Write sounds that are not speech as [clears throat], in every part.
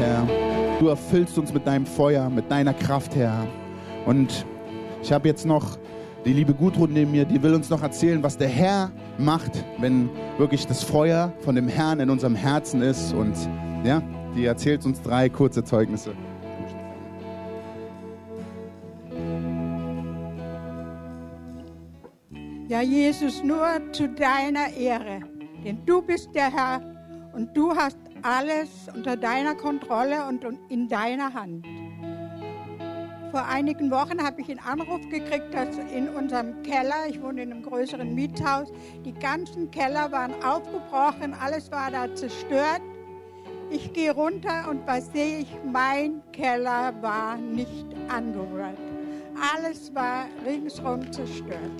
Herr. Du erfüllst uns mit deinem Feuer, mit deiner Kraft, Herr. Und ich habe jetzt noch die liebe Gudrun neben mir, die will uns noch erzählen, was der Herr macht, wenn wirklich das Feuer von dem Herrn in unserem Herzen ist. Und ja, die erzählt uns drei kurze Zeugnisse. Ja, Jesus, nur zu deiner Ehre. Denn du bist der Herr und du hast alles unter deiner Kontrolle und in deiner Hand. Vor einigen Wochen habe ich einen Anruf gekriegt, dass in unserem Keller, ich wohne in einem größeren Mietshaus, die ganzen Keller waren aufgebrochen, alles war da zerstört. Ich gehe runter und was sehe ich? Mein Keller war nicht angerührt. Alles war ringsherum zerstört.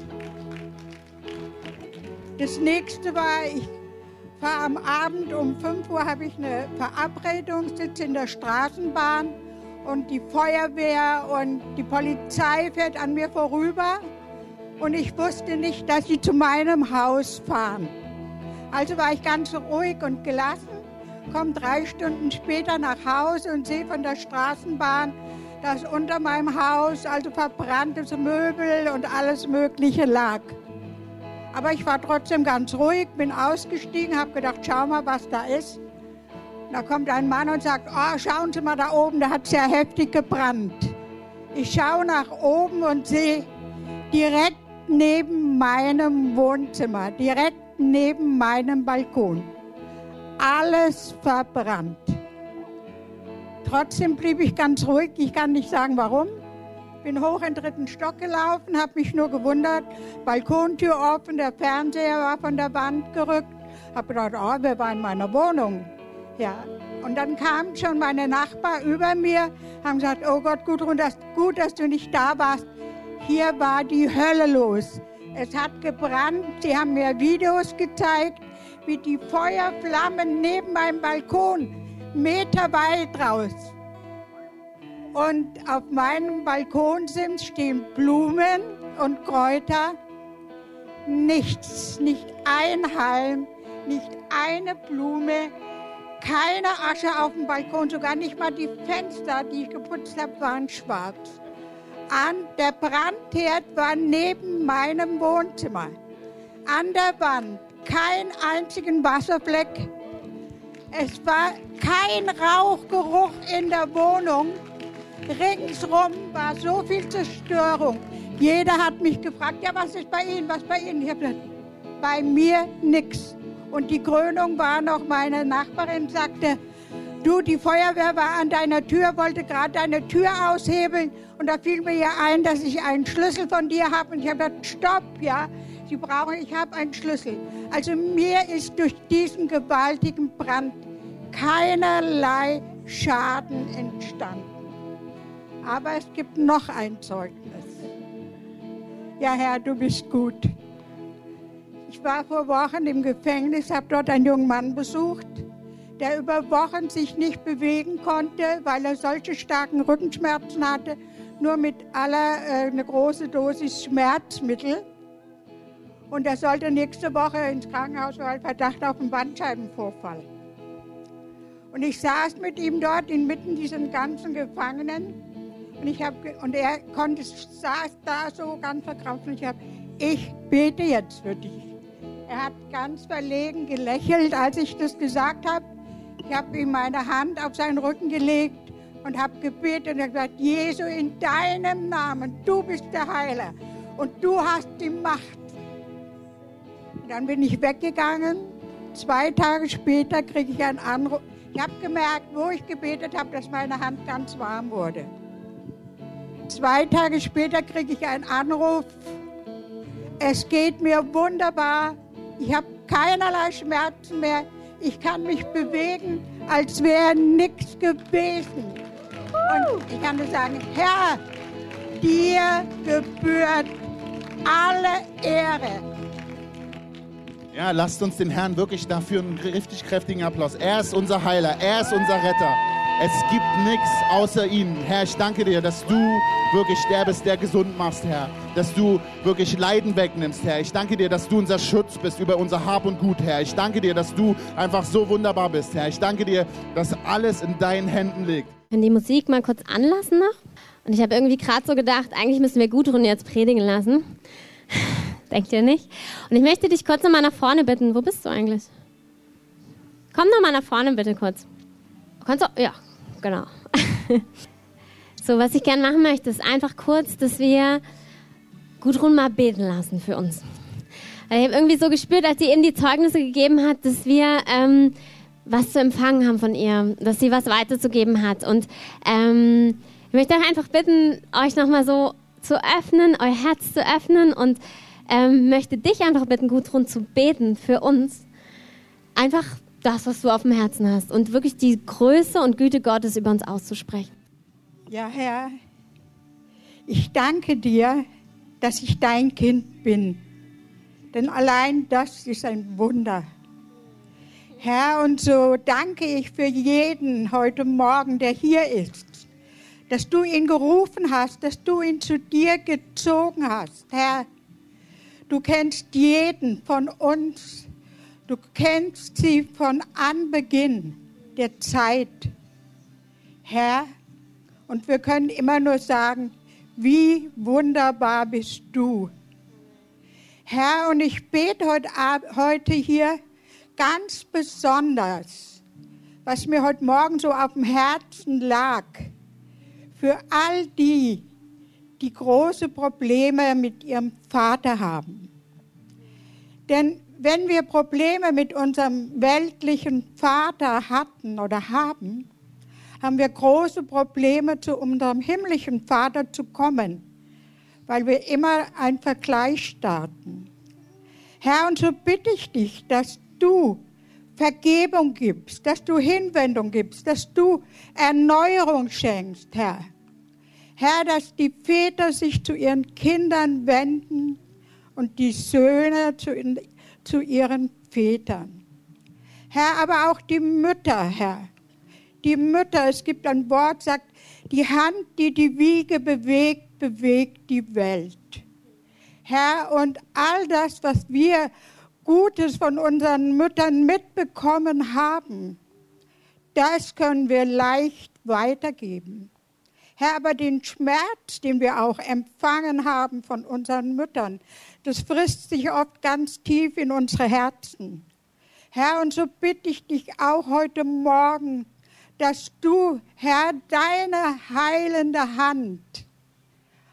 Das nächste war, ich fahre am Abend um 5 Uhr, habe ich eine Verabredung, sitze in der Straßenbahn und die Feuerwehr und die Polizei fährt an mir vorüber und ich wusste nicht, dass sie zu meinem Haus fahren. Also war ich ganz ruhig und gelassen, komme drei Stunden später nach Hause und sehe von der Straßenbahn, dass unter meinem Haus also verbranntes Möbel und alles Mögliche lag. Aber ich war trotzdem ganz ruhig, bin ausgestiegen, habe gedacht, schau mal, was da ist. Da kommt ein Mann und sagt, oh, schauen Sie mal da oben, da hat es ja heftig gebrannt. Ich schaue nach oben und sehe direkt neben meinem Wohnzimmer, direkt neben meinem Balkon, alles verbrannt. Trotzdem blieb ich ganz ruhig. Ich kann nicht sagen, warum. Bin hoch in den dritten Stock gelaufen, habe mich nur gewundert. Balkontür offen, der Fernseher war von der Wand gerückt. Habe gedacht, oh, wer war in meiner Wohnung? Ja. Und dann kamen schon meine Nachbarn über mir, haben gesagt, oh Gott, Gudrun, das gut, dass du nicht da warst. Hier war die Hölle los. Es hat gebrannt. Sie haben mir Videos gezeigt, wie die Feuerflammen neben meinem Balkon meterweit raus und auf meinem Balkonsims stehen Blumen und Kräuter. Nichts, nicht ein Halm, nicht eine Blume, keine Asche auf dem Balkon, sogar nicht mal die Fenster, die ich geputzt habe, waren schwarz. An der Brandherd war neben meinem Wohnzimmer. An der Wand kein einzigen Wasserfleck. Es war kein Rauchgeruch in der Wohnung. Ringsrum war so viel Zerstörung. Jeder hat mich gefragt, ja, was ist bei Ihnen, was bei Ihnen? Ich habe bei mir nichts. Und die Krönung war noch, meine Nachbarin sagte, du, die Feuerwehr war an deiner Tür, wollte gerade deine Tür aushebeln. Und da fiel mir ja ein, dass ich einen Schlüssel von dir habe. Und ich habe gesagt, stopp, ja, Sie brauchen, ich habe einen Schlüssel. Also mir ist durch diesen gewaltigen Brand keinerlei Schaden entstanden. Aber es gibt noch ein Zeugnis. Ja, Herr, du bist gut. Ich war vor Wochen im Gefängnis, habe dort einen jungen Mann besucht, der über Wochen sich nicht bewegen konnte, weil er solche starken Rückenschmerzen hatte, nur mit aller äh, eine große Dosis Schmerzmittel. Und er sollte nächste Woche ins Krankenhaus, weil Verdacht auf einen Bandscheibenvorfall. Und ich saß mit ihm dort inmitten dieser ganzen Gefangenen und, ich hab, und er konnte, saß da so ganz verkrampft und ich habe, ich bete jetzt für dich. Er hat ganz verlegen gelächelt, als ich das gesagt habe. Ich habe ihm meine Hand auf seinen Rücken gelegt und habe gebetet und er gesagt, Jesu, in deinem Namen, du bist der Heiler und du hast die Macht. Und dann bin ich weggegangen. Zwei Tage später kriege ich einen Anruf. Ich habe gemerkt, wo ich gebetet habe, dass meine Hand ganz warm wurde. Zwei Tage später kriege ich einen Anruf. Es geht mir wunderbar. Ich habe keinerlei Schmerzen mehr. Ich kann mich bewegen, als wäre nichts gewesen. Und ich kann nur sagen, Herr, dir gebührt alle Ehre. Ja, lasst uns den Herrn wirklich dafür einen richtig kräftigen Applaus. Er ist unser Heiler, er ist unser Retter. Es gibt nichts außer ihm. Herr, ich danke dir, dass du wirklich der bist, der gesund machst, Herr. Dass du wirklich Leiden wegnimmst, Herr. Ich danke dir, dass du unser Schutz bist über unser Hab und Gut, Herr. Ich danke dir, dass du einfach so wunderbar bist, Herr. Ich danke dir, dass alles in deinen Händen liegt. Können die Musik mal kurz anlassen noch? Und ich habe irgendwie gerade so gedacht, eigentlich müssen wir Gudrun jetzt predigen lassen. [sighs] Denkt ihr nicht? Und ich möchte dich kurz nochmal nach vorne bitten. Wo bist du eigentlich? Komm nochmal nach vorne bitte kurz. Kannst du? Ja, genau. [laughs] so, was ich gerne machen möchte, ist einfach kurz, dass wir Gudrun mal beten lassen für uns. Ich habe irgendwie so gespürt, als sie eben die Zeugnisse gegeben hat, dass wir ähm, was zu empfangen haben von ihr, dass sie was weiterzugeben hat. Und ähm, ich möchte euch einfach bitten, euch nochmal so zu öffnen, euer Herz zu öffnen und ähm, möchte dich einfach bitten, Gudrun, zu beten für uns. Einfach das, was du auf dem Herzen hast und wirklich die Größe und Güte Gottes über uns auszusprechen. Ja, Herr, ich danke dir, dass ich dein Kind bin. Denn allein das ist ein Wunder. Herr, und so danke ich für jeden heute Morgen, der hier ist, dass du ihn gerufen hast, dass du ihn zu dir gezogen hast. Herr, du kennst jeden von uns Du kennst sie von Anbeginn der Zeit, Herr. Und wir können immer nur sagen, wie wunderbar bist du. Herr, und ich bete heute, heute hier ganz besonders, was mir heute Morgen so auf dem Herzen lag, für all die, die große Probleme mit ihrem Vater haben. Denn wenn wir Probleme mit unserem weltlichen Vater hatten oder haben, haben wir große Probleme, zu unserem himmlischen Vater zu kommen, weil wir immer einen Vergleich starten. Herr, und so bitte ich dich, dass du Vergebung gibst, dass du Hinwendung gibst, dass du Erneuerung schenkst, Herr. Herr, dass die Väter sich zu ihren Kindern wenden und die Söhne zu zu ihren Vätern. Herr, aber auch die Mütter, Herr. Die Mütter, es gibt ein Wort, sagt, die Hand, die die Wiege bewegt, bewegt die Welt. Herr, und all das, was wir Gutes von unseren Müttern mitbekommen haben, das können wir leicht weitergeben. Herr, aber den Schmerz, den wir auch empfangen haben von unseren Müttern, das frisst sich oft ganz tief in unsere Herzen. Herr, und so bitte ich dich auch heute Morgen, dass du, Herr, deine heilende Hand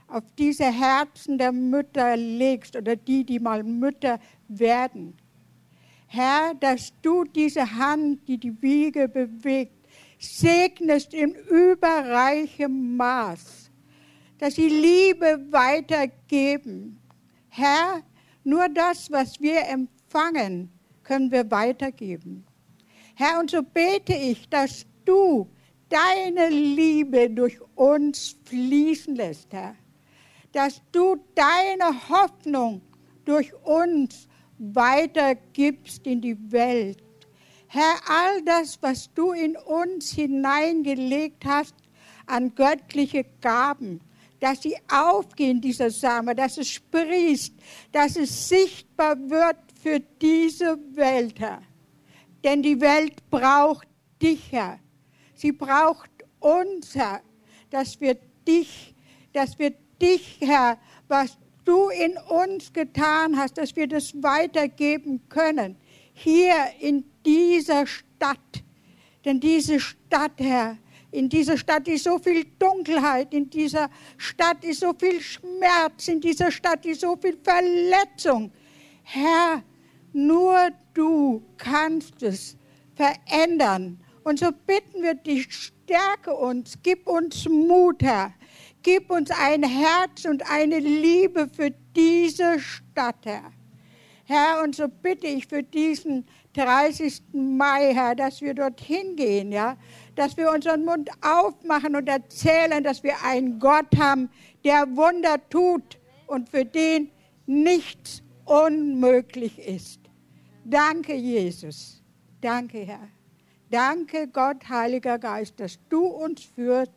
auf diese Herzen der Mütter legst oder die, die mal Mütter werden. Herr, dass du diese Hand, die die Wiege bewegt, segnest in überreichem Maß, dass sie Liebe weitergeben, Herr, nur das, was wir empfangen, können wir weitergeben. Herr, und so bete ich, dass du deine Liebe durch uns fließen lässt, Herr. Dass du deine Hoffnung durch uns weitergibst in die Welt. Herr, all das, was du in uns hineingelegt hast an göttliche Gaben, dass sie aufgehen, dieser Same, dass es sprießt, dass es sichtbar wird für diese Welt, Herr. Denn die Welt braucht dich, Herr. Sie braucht uns, Herr, dass wir dich, dass wir dich, Herr, was du in uns getan hast, dass wir das weitergeben können. Hier in dieser Stadt. Denn diese Stadt, Herr, in dieser Stadt ist so viel Dunkelheit, in dieser Stadt ist so viel Schmerz, in dieser Stadt ist so viel Verletzung. Herr, nur du kannst es verändern. Und so bitten wir dich, stärke uns, gib uns Mut, Herr. Gib uns ein Herz und eine Liebe für diese Stadt, Herr. Herr, und so bitte ich für diesen 30. Mai, Herr, dass wir dorthin gehen, ja, dass wir unseren Mund aufmachen und erzählen, dass wir einen Gott haben, der Wunder tut und für den nichts unmöglich ist. Danke, Jesus. Danke, Herr. Danke, Gott, Heiliger Geist, dass du uns führst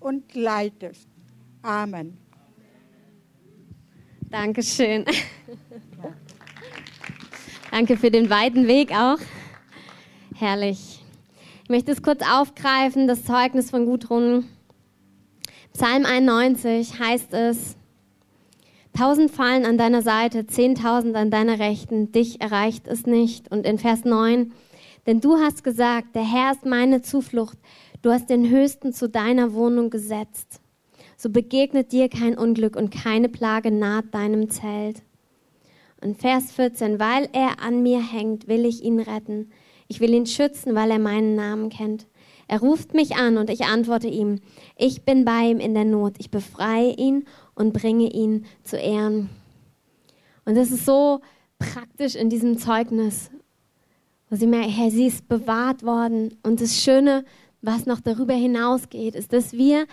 und leitest. Amen. Dankeschön. Danke für den weiten Weg auch. Herrlich. Ich möchte es kurz aufgreifen, das Zeugnis von Gudrun. Psalm 91 heißt es, Tausend fallen an deiner Seite, zehntausend an deiner Rechten, dich erreicht es nicht. Und in Vers 9, denn du hast gesagt, der Herr ist meine Zuflucht, du hast den Höchsten zu deiner Wohnung gesetzt. So begegnet dir kein Unglück und keine Plage naht deinem Zelt. Und Vers 14, weil er an mir hängt, will ich ihn retten. Ich will ihn schützen, weil er meinen Namen kennt. Er ruft mich an und ich antworte ihm. Ich bin bei ihm in der Not. Ich befreie ihn und bringe ihn zu Ehren. Und das ist so praktisch in diesem Zeugnis, wo sie merken, Herr, sie ist bewahrt worden. Und das Schöne, was noch darüber hinausgeht, ist, dass wir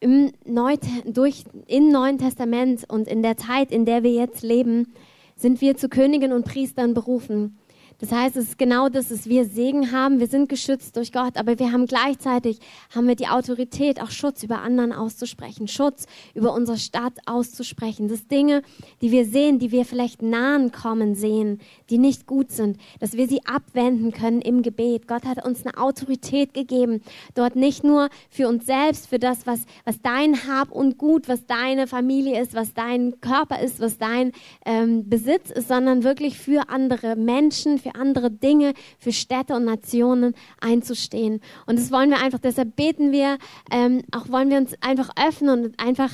im, Neu durch, im Neuen Testament und in der Zeit, in der wir jetzt leben, sind wir zu Königen und Priestern berufen. Das heißt, es ist genau das, dass wir Segen haben. Wir sind geschützt durch Gott, aber wir haben gleichzeitig haben wir die Autorität, auch Schutz über anderen auszusprechen, Schutz über unsere Stadt auszusprechen. Das Dinge, die wir sehen, die wir vielleicht nahen kommen sehen, die nicht gut sind, dass wir sie abwenden können im Gebet. Gott hat uns eine Autorität gegeben, dort nicht nur für uns selbst, für das, was, was dein Hab und Gut, was deine Familie ist, was dein Körper ist, was dein ähm, Besitz ist, sondern wirklich für andere Menschen, für andere Dinge, für Städte und Nationen einzustehen. Und das wollen wir einfach, deshalb beten wir, ähm, auch wollen wir uns einfach öffnen und einfach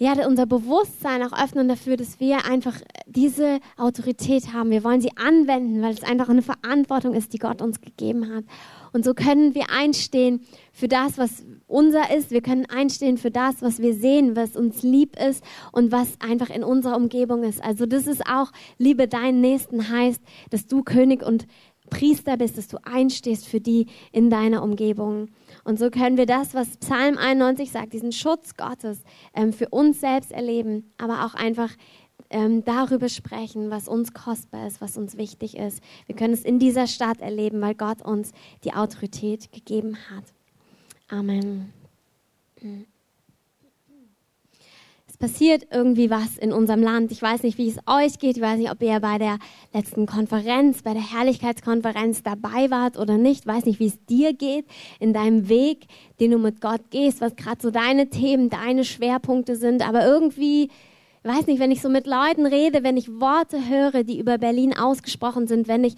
ja, unser Bewusstsein auch öffnen dafür, dass wir einfach diese Autorität haben. Wir wollen sie anwenden, weil es einfach eine Verantwortung ist, die Gott uns gegeben hat. Und so können wir einstehen für das, was unser ist. Wir können einstehen für das, was wir sehen, was uns lieb ist und was einfach in unserer Umgebung ist. Also das ist auch, liebe deinen Nächsten heißt, dass du König und Priester bist, dass du einstehst für die in deiner Umgebung. Und so können wir das, was Psalm 91 sagt, diesen Schutz Gottes ähm, für uns selbst erleben, aber auch einfach ähm, darüber sprechen, was uns kostbar ist, was uns wichtig ist. Wir können es in dieser Stadt erleben, weil Gott uns die Autorität gegeben hat. Amen. passiert irgendwie was in unserem Land. Ich weiß nicht, wie es euch geht. Ich weiß nicht, ob ihr bei der letzten Konferenz, bei der Herrlichkeitskonferenz dabei wart oder nicht. Ich weiß nicht, wie es dir geht in deinem Weg, den du mit Gott gehst, was gerade so deine Themen, deine Schwerpunkte sind. Aber irgendwie, weiß nicht, wenn ich so mit Leuten rede, wenn ich Worte höre, die über Berlin ausgesprochen sind, wenn ich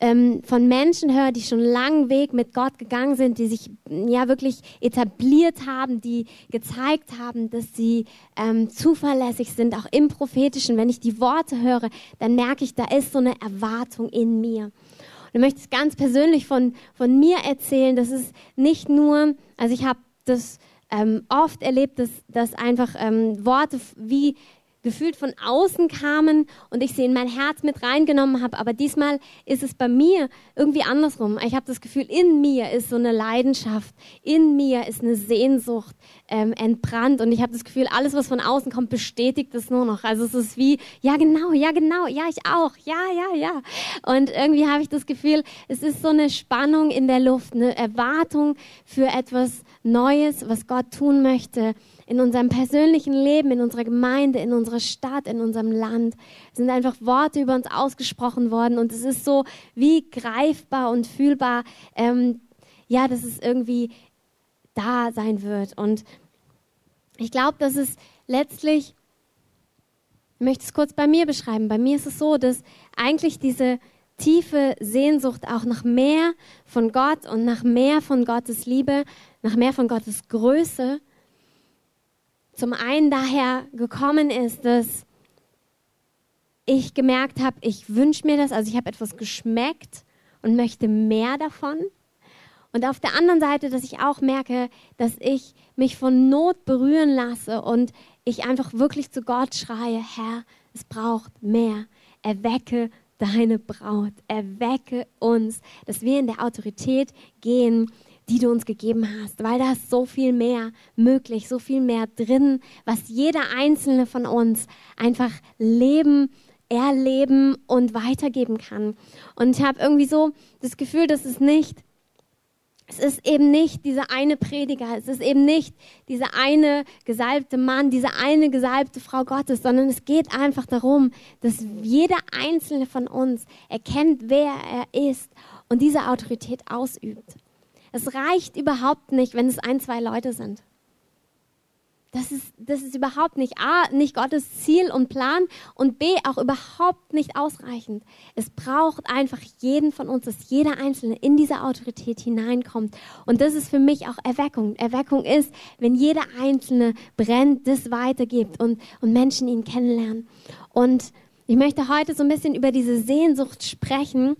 ähm, von Menschen höre, die schon einen langen Weg mit Gott gegangen sind, die sich ja wirklich etabliert haben, die gezeigt haben, dass sie ähm, zuverlässig sind, auch im Prophetischen. Wenn ich die Worte höre, dann merke ich, da ist so eine Erwartung in mir. Und ich möchte es ganz persönlich von, von mir erzählen. Das ist nicht nur, also ich habe das ähm, oft erlebt, dass, dass einfach ähm, Worte wie gefühlt von außen kamen und ich sie in mein Herz mit reingenommen habe. Aber diesmal ist es bei mir irgendwie andersrum. Ich habe das Gefühl, in mir ist so eine Leidenschaft, in mir ist eine Sehnsucht ähm, entbrannt und ich habe das Gefühl, alles, was von außen kommt, bestätigt es nur noch. Also es ist wie, ja genau, ja genau, ja ich auch, ja, ja, ja. Und irgendwie habe ich das Gefühl, es ist so eine Spannung in der Luft, eine Erwartung für etwas Neues, was Gott tun möchte in unserem persönlichen Leben, in unserer Gemeinde, in unserer Stadt, in unserem Land. Sind einfach Worte über uns ausgesprochen worden und es ist so wie greifbar und fühlbar, ähm, ja, dass es irgendwie da sein wird. Und ich glaube, dass es letztlich, ich möchte es kurz bei mir beschreiben, bei mir ist es so, dass eigentlich diese tiefe Sehnsucht auch nach mehr von Gott und nach mehr von Gottes Liebe, nach mehr von Gottes Größe, zum einen daher gekommen ist, dass ich gemerkt habe, ich wünsche mir das, also ich habe etwas geschmeckt und möchte mehr davon. Und auf der anderen Seite, dass ich auch merke, dass ich mich von Not berühren lasse und ich einfach wirklich zu Gott schreie, Herr, es braucht mehr. Erwecke deine Braut, erwecke uns, dass wir in der Autorität gehen, die du uns gegeben hast, weil da ist so viel mehr möglich, so viel mehr drin, was jeder einzelne von uns einfach leben erleben und weitergeben kann. Und ich habe irgendwie so das Gefühl, dass es nicht es ist eben nicht dieser eine Prediger, es ist eben nicht dieser eine gesalbte Mann, diese eine gesalbte Frau Gottes, sondern es geht einfach darum, dass jeder einzelne von uns erkennt, wer er ist und diese Autorität ausübt. Es reicht überhaupt nicht, wenn es ein, zwei Leute sind. Das ist, das ist überhaupt nicht A, nicht Gottes Ziel und Plan und B, auch überhaupt nicht ausreichend. Es braucht einfach jeden von uns, dass jeder Einzelne in diese Autorität hineinkommt. Und das ist für mich auch Erweckung. Erweckung ist, wenn jeder Einzelne brennt, das weitergibt und, und Menschen ihn kennenlernen. Und ich möchte heute so ein bisschen über diese Sehnsucht sprechen.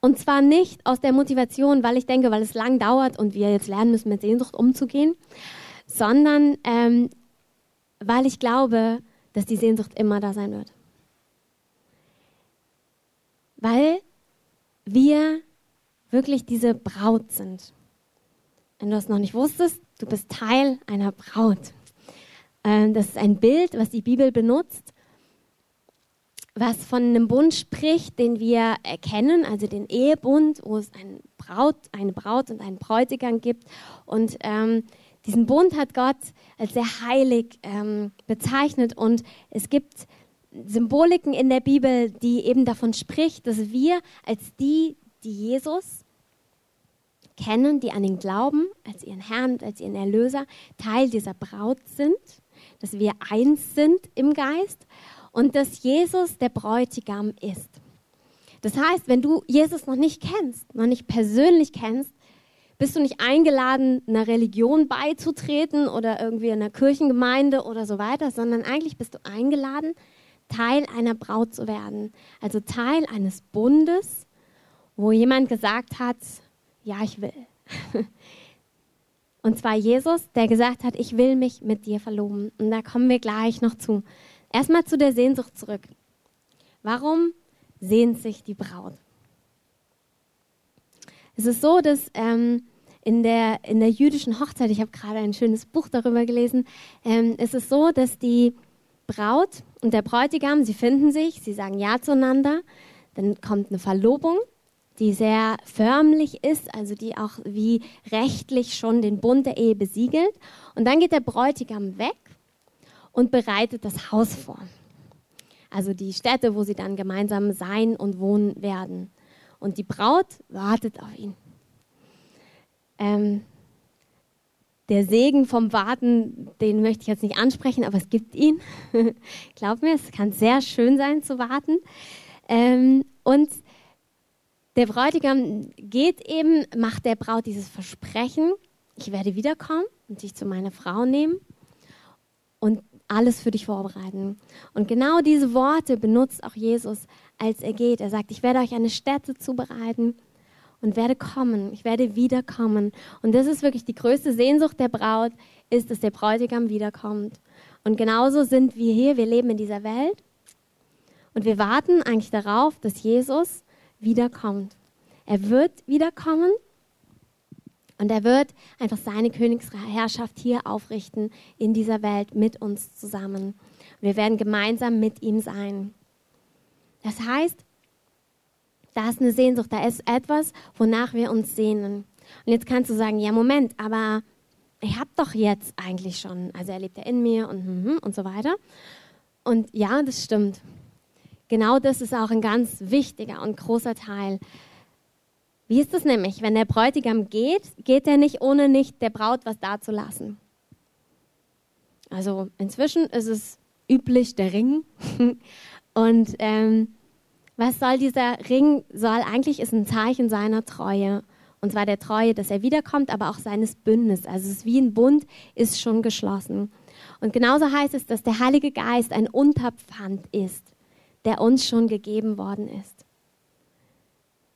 Und zwar nicht aus der Motivation, weil ich denke, weil es lang dauert und wir jetzt lernen müssen, mit Sehnsucht umzugehen, sondern ähm, weil ich glaube, dass die Sehnsucht immer da sein wird. Weil wir wirklich diese Braut sind. Wenn du es noch nicht wusstest, du bist Teil einer Braut. Ähm, das ist ein Bild, was die Bibel benutzt, was von einem Bund spricht, den wir erkennen, also den Ehebund, wo es eine Braut, eine Braut und einen Bräutigam gibt. Und ähm, diesen Bund hat Gott als sehr heilig ähm, bezeichnet und es gibt Symboliken in der Bibel, die eben davon spricht, dass wir als die, die Jesus kennen, die an ihn glauben, als ihren Herrn, als ihren Erlöser, Teil dieser Braut sind, dass wir eins sind im Geist und dass Jesus der Bräutigam ist. Das heißt, wenn du Jesus noch nicht kennst, noch nicht persönlich kennst, bist du nicht eingeladen, einer Religion beizutreten oder irgendwie einer Kirchengemeinde oder so weiter, sondern eigentlich bist du eingeladen, Teil einer Braut zu werden. Also Teil eines Bundes, wo jemand gesagt hat, ja, ich will. [laughs] Und zwar Jesus, der gesagt hat, ich will mich mit dir verloben. Und da kommen wir gleich noch zu. Erstmal zu der Sehnsucht zurück. Warum sehnt sich die Braut? Es ist so, dass ähm, in, der, in der jüdischen Hochzeit, ich habe gerade ein schönes Buch darüber gelesen, ähm, ist es so, dass die Braut und der Bräutigam, sie finden sich, sie sagen Ja zueinander, dann kommt eine Verlobung, die sehr förmlich ist, also die auch wie rechtlich schon den Bund der Ehe besiegelt. Und dann geht der Bräutigam weg und bereitet das Haus vor. Also die Stätte, wo sie dann gemeinsam sein und wohnen werden. Und die Braut wartet auf ihn. Ähm, der Segen vom Warten, den möchte ich jetzt nicht ansprechen, aber es gibt ihn. [laughs] Glaub mir, es kann sehr schön sein zu warten. Ähm, und der Bräutigam geht eben, macht der Braut dieses Versprechen, ich werde wiederkommen und dich zu meiner Frau nehmen und alles für dich vorbereiten. Und genau diese Worte benutzt auch Jesus, als er geht. Er sagt, ich werde euch eine Stätte zubereiten und werde kommen, ich werde wiederkommen. Und das ist wirklich die größte Sehnsucht der Braut, ist, dass der Bräutigam wiederkommt. Und genauso sind wir hier, wir leben in dieser Welt und wir warten eigentlich darauf, dass Jesus wiederkommt. Er wird wiederkommen und er wird einfach seine Königsherrschaft hier aufrichten in dieser Welt mit uns zusammen. Wir werden gemeinsam mit ihm sein. Das heißt, da ist eine Sehnsucht, da ist etwas, wonach wir uns sehnen. Und jetzt kannst du sagen, ja, Moment, aber ich habe doch jetzt eigentlich schon, also er lebt ja in mir und, hm, hm, und so weiter. Und ja, das stimmt. Genau das ist auch ein ganz wichtiger und großer Teil. Wie ist es nämlich, wenn der Bräutigam geht, geht er nicht, ohne nicht der Braut was dazulassen. Also inzwischen ist es üblich der Ring. [laughs] und ähm, was soll dieser Ring? Soll eigentlich ist ein Zeichen seiner Treue. Und zwar der Treue, dass er wiederkommt, aber auch seines Bündnisses. Also es ist wie ein Bund, ist schon geschlossen. Und genauso heißt es, dass der Heilige Geist ein Unterpfand ist, der uns schon gegeben worden ist.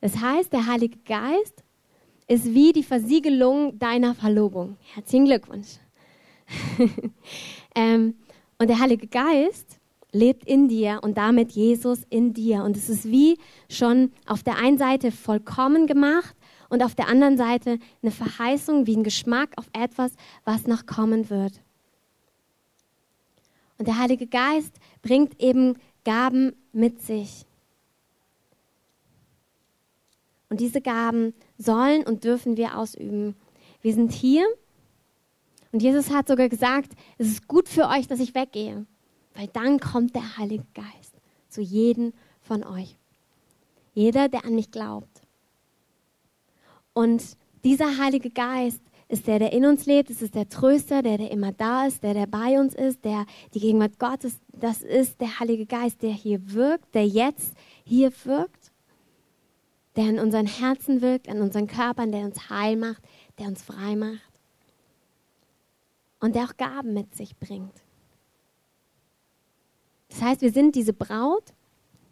Das heißt, der Heilige Geist ist wie die Versiegelung deiner Verlobung. Herzlichen Glückwunsch. [laughs] ähm, und der Heilige Geist lebt in dir und damit Jesus in dir. Und es ist wie schon auf der einen Seite vollkommen gemacht und auf der anderen Seite eine Verheißung, wie ein Geschmack auf etwas, was noch kommen wird. Und der Heilige Geist bringt eben Gaben mit sich. Und diese Gaben sollen und dürfen wir ausüben. Wir sind hier und Jesus hat sogar gesagt, es ist gut für euch, dass ich weggehe, weil dann kommt der Heilige Geist zu jedem von euch. Jeder, der an mich glaubt. Und dieser Heilige Geist ist der, der in uns lebt, es ist der Tröster, der, der immer da ist, der, der bei uns ist, der die Gegenwart Gottes, das ist der Heilige Geist, der hier wirkt, der jetzt hier wirkt, der in unseren Herzen wirkt, in unseren Körpern, der uns heil macht, der uns frei macht und der auch Gaben mit sich bringt. Das heißt, wir sind diese Braut.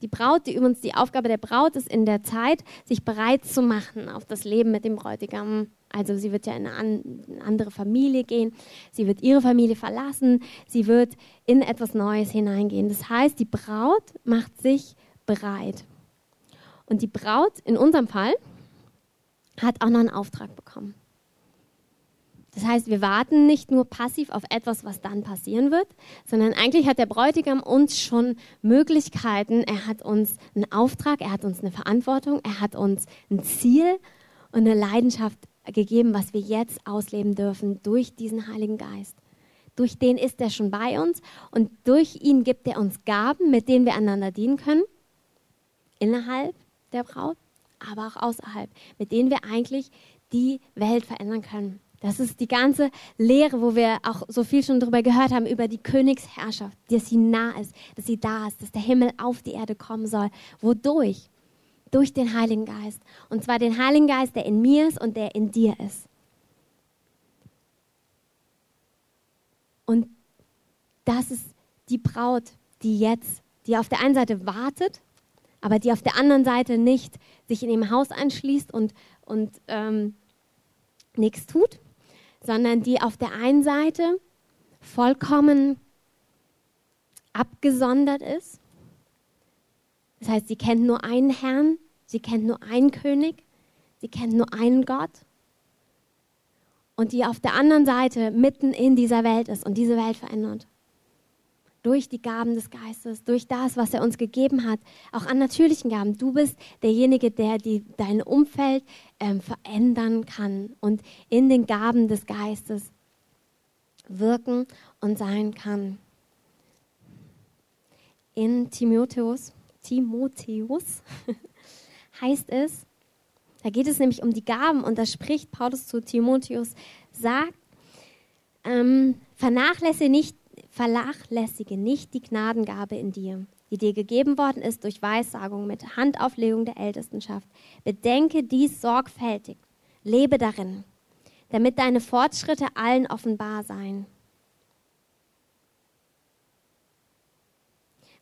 Die Braut, die übrigens die Aufgabe der Braut ist in der Zeit, sich bereit zu machen auf das Leben mit dem Bräutigam. Also sie wird ja in eine andere Familie gehen, sie wird ihre Familie verlassen, sie wird in etwas Neues hineingehen. Das heißt, die Braut macht sich bereit. Und die Braut in unserem Fall hat auch noch einen Auftrag bekommen. Das heißt, wir warten nicht nur passiv auf etwas, was dann passieren wird, sondern eigentlich hat der Bräutigam uns schon Möglichkeiten. Er hat uns einen Auftrag, er hat uns eine Verantwortung, er hat uns ein Ziel und eine Leidenschaft gegeben, was wir jetzt ausleben dürfen durch diesen Heiligen Geist. Durch den ist er schon bei uns und durch ihn gibt er uns Gaben, mit denen wir einander dienen können, innerhalb der Braut, aber auch außerhalb, mit denen wir eigentlich die Welt verändern können. Das ist die ganze Lehre, wo wir auch so viel schon darüber gehört haben, über die Königsherrschaft, dass sie nah ist, dass sie da ist, dass der Himmel auf die Erde kommen soll. Wodurch? Durch den Heiligen Geist. Und zwar den Heiligen Geist, der in mir ist und der in dir ist. Und das ist die Braut, die jetzt, die auf der einen Seite wartet, aber die auf der anderen Seite nicht sich in ihrem Haus einschließt und, und ähm, nichts tut, sondern die auf der einen Seite vollkommen abgesondert ist. Das heißt, sie kennt nur einen Herrn, sie kennt nur einen König, sie kennt nur einen Gott. Und die auf der anderen Seite mitten in dieser Welt ist und diese Welt verändert durch die Gaben des Geistes, durch das, was er uns gegeben hat, auch an natürlichen Gaben. Du bist derjenige, der die, dein Umfeld ähm, verändern kann und in den Gaben des Geistes wirken und sein kann. In Timotheus, Timotheus [laughs] heißt es, da geht es nämlich um die Gaben und da spricht Paulus zu Timotheus, sagt, ähm, vernachlässige nicht vernachlässige nicht die Gnadengabe in dir, die dir gegeben worden ist durch Weissagung mit Handauflegung der Ältestenschaft. Bedenke dies sorgfältig, lebe darin, damit deine Fortschritte allen offenbar seien.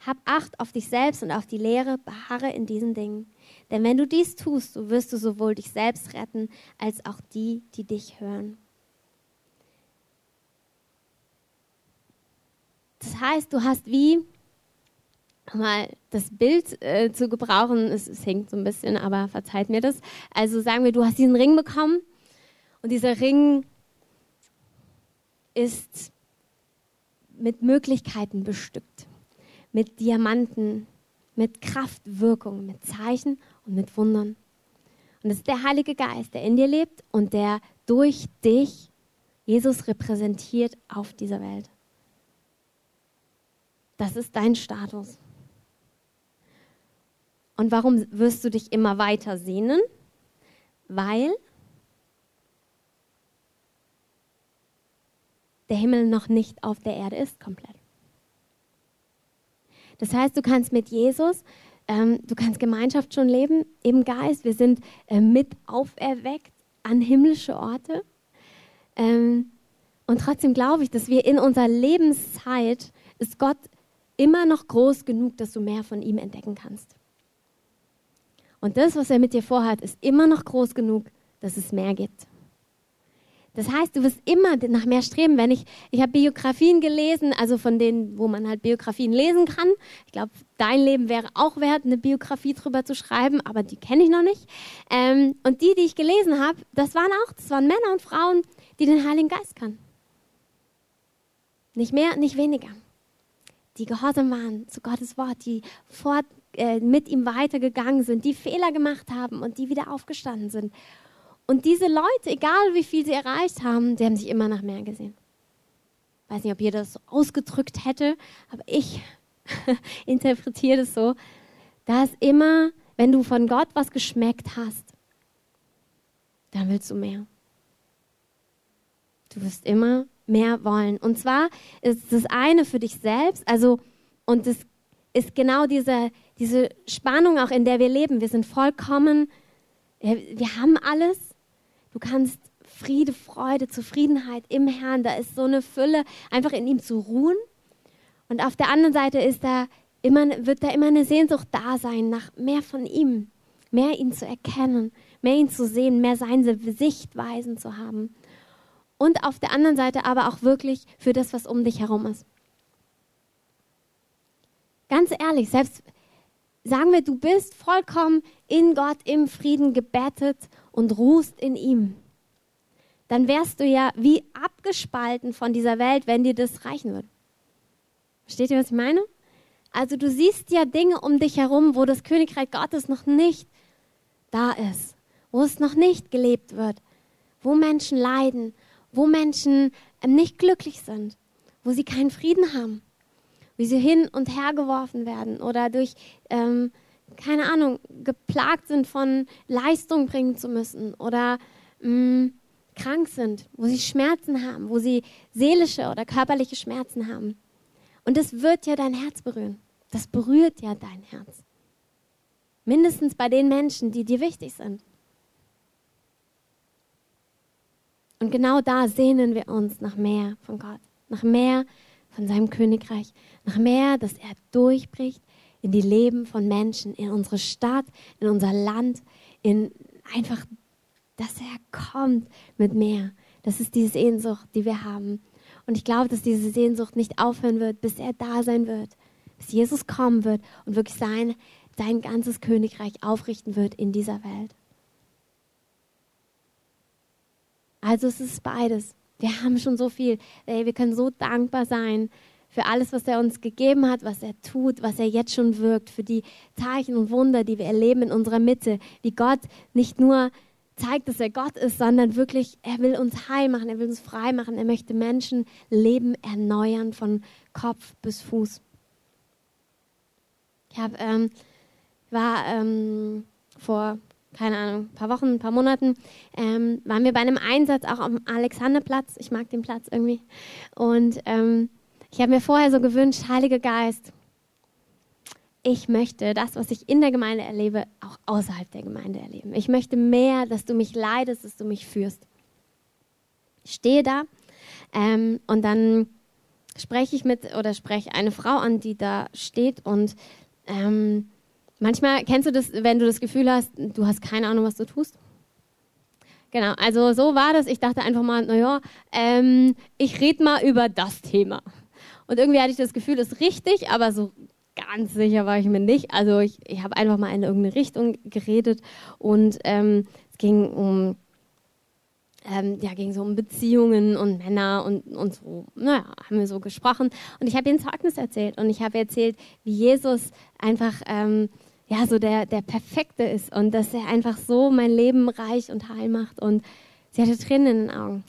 Hab Acht auf dich selbst und auf die Lehre, beharre in diesen Dingen. Denn wenn du dies tust, so wirst du sowohl dich selbst retten, als auch die, die dich hören. Das heißt, du hast wie, mal das Bild äh, zu gebrauchen, es, es hängt so ein bisschen, aber verzeiht mir das. Also sagen wir, du hast diesen Ring bekommen und dieser Ring ist mit Möglichkeiten bestückt, mit Diamanten, mit Kraftwirkung, mit Zeichen und mit Wundern. Und das ist der Heilige Geist, der in dir lebt und der durch dich Jesus repräsentiert auf dieser Welt. Das ist dein Status. Und warum wirst du dich immer weiter sehnen? Weil der Himmel noch nicht auf der Erde ist komplett. Das heißt, du kannst mit Jesus, ähm, du kannst Gemeinschaft schon leben im Geist. Wir sind äh, mit auferweckt an himmlische Orte. Ähm, und trotzdem glaube ich, dass wir in unserer Lebenszeit ist Gott immer noch groß genug, dass du mehr von ihm entdecken kannst. Und das, was er mit dir vorhat, ist immer noch groß genug, dass es mehr gibt. Das heißt, du wirst immer nach mehr streben. Wenn ich, ich habe Biografien gelesen, also von denen, wo man halt Biografien lesen kann. Ich glaube, dein Leben wäre auch wert, eine Biografie drüber zu schreiben, aber die kenne ich noch nicht. Ähm, und die, die ich gelesen habe, das waren auch, das waren Männer und Frauen, die den Heiligen Geist kannten. Nicht mehr, nicht weniger die gehorsam waren zu Gottes Wort, die fort, äh, mit ihm weitergegangen sind, die Fehler gemacht haben und die wieder aufgestanden sind. Und diese Leute, egal wie viel sie erreicht haben, die haben sich immer nach mehr gesehen. Ich weiß nicht, ob ihr das so ausgedrückt hätte, aber ich [laughs] interpretiere das so, dass immer, wenn du von Gott was geschmeckt hast, dann willst du mehr. Du wirst immer mehr wollen. Und zwar ist das eine für dich selbst, also, und das ist genau diese, diese Spannung auch, in der wir leben. Wir sind vollkommen, wir haben alles. Du kannst Friede, Freude, Zufriedenheit im Herrn, da ist so eine Fülle, einfach in ihm zu ruhen. Und auf der anderen Seite ist da immer, wird da immer eine Sehnsucht da sein nach mehr von ihm, mehr ihn zu erkennen, mehr ihn zu sehen, mehr seine Sichtweisen zu haben und auf der anderen Seite aber auch wirklich für das, was um dich herum ist. Ganz ehrlich, selbst sagen wir, du bist vollkommen in Gott im Frieden gebettet und ruhst in ihm, dann wärst du ja wie abgespalten von dieser Welt, wenn dir das reichen würde. Versteht ihr, was ich meine? Also du siehst ja Dinge um dich herum, wo das Königreich Gottes noch nicht da ist, wo es noch nicht gelebt wird, wo Menschen leiden, wo Menschen ähm, nicht glücklich sind, wo sie keinen Frieden haben, wie sie hin und her geworfen werden oder durch, ähm, keine Ahnung, geplagt sind von Leistung bringen zu müssen oder mh, mm, krank sind, wo sie Schmerzen haben, wo sie seelische oder körperliche Schmerzen haben. Und das wird ja dein Herz berühren. Das berührt ja dein Herz. Mindestens bei den Menschen, die dir wichtig sind. Und genau da sehnen wir uns nach mehr von Gott, nach mehr von seinem Königreich, nach mehr, dass er durchbricht in die Leben von Menschen, in unsere Stadt, in unser Land, in einfach, dass er kommt mit mehr. Das ist die Sehnsucht, die wir haben. Und ich glaube, dass diese Sehnsucht nicht aufhören wird, bis er da sein wird, bis Jesus kommen wird und wirklich sein, sein ganzes Königreich aufrichten wird in dieser Welt. Also es ist beides. Wir haben schon so viel. Ey, wir können so dankbar sein für alles, was er uns gegeben hat, was er tut, was er jetzt schon wirkt, für die Zeichen und Wunder, die wir erleben in unserer Mitte. Wie Gott nicht nur zeigt, dass er Gott ist, sondern wirklich, er will uns heil machen, er will uns frei machen, er möchte Menschen Leben erneuern von Kopf bis Fuß. Ich hab, ähm, war ähm, vor keine Ahnung, ein paar Wochen, ein paar Monaten, ähm, waren wir bei einem Einsatz auch am Alexanderplatz. Ich mag den Platz irgendwie. Und ähm, ich habe mir vorher so gewünscht, Heiliger Geist, ich möchte das, was ich in der Gemeinde erlebe, auch außerhalb der Gemeinde erleben. Ich möchte mehr, dass du mich leidest, dass du mich führst. Ich stehe da ähm, und dann spreche ich mit oder spreche eine Frau an, die da steht und ähm, Manchmal kennst du das, wenn du das Gefühl hast, du hast keine Ahnung, was du tust. Genau, also so war das. Ich dachte einfach mal, naja, ähm, ich rede mal über das Thema. Und irgendwie hatte ich das Gefühl, das ist richtig, aber so ganz sicher war ich mir nicht. Also ich, ich habe einfach mal in irgendeine Richtung geredet und ähm, es ging um ähm, ja, ging so um Beziehungen und Männer und, und so, naja, haben wir so gesprochen. Und ich habe ihr ein Zeugnis erzählt und ich habe erzählt, wie Jesus einfach ähm, ja, so der, der Perfekte ist und dass er einfach so mein Leben reich und heil macht. Und sie hatte Tränen in den Augen.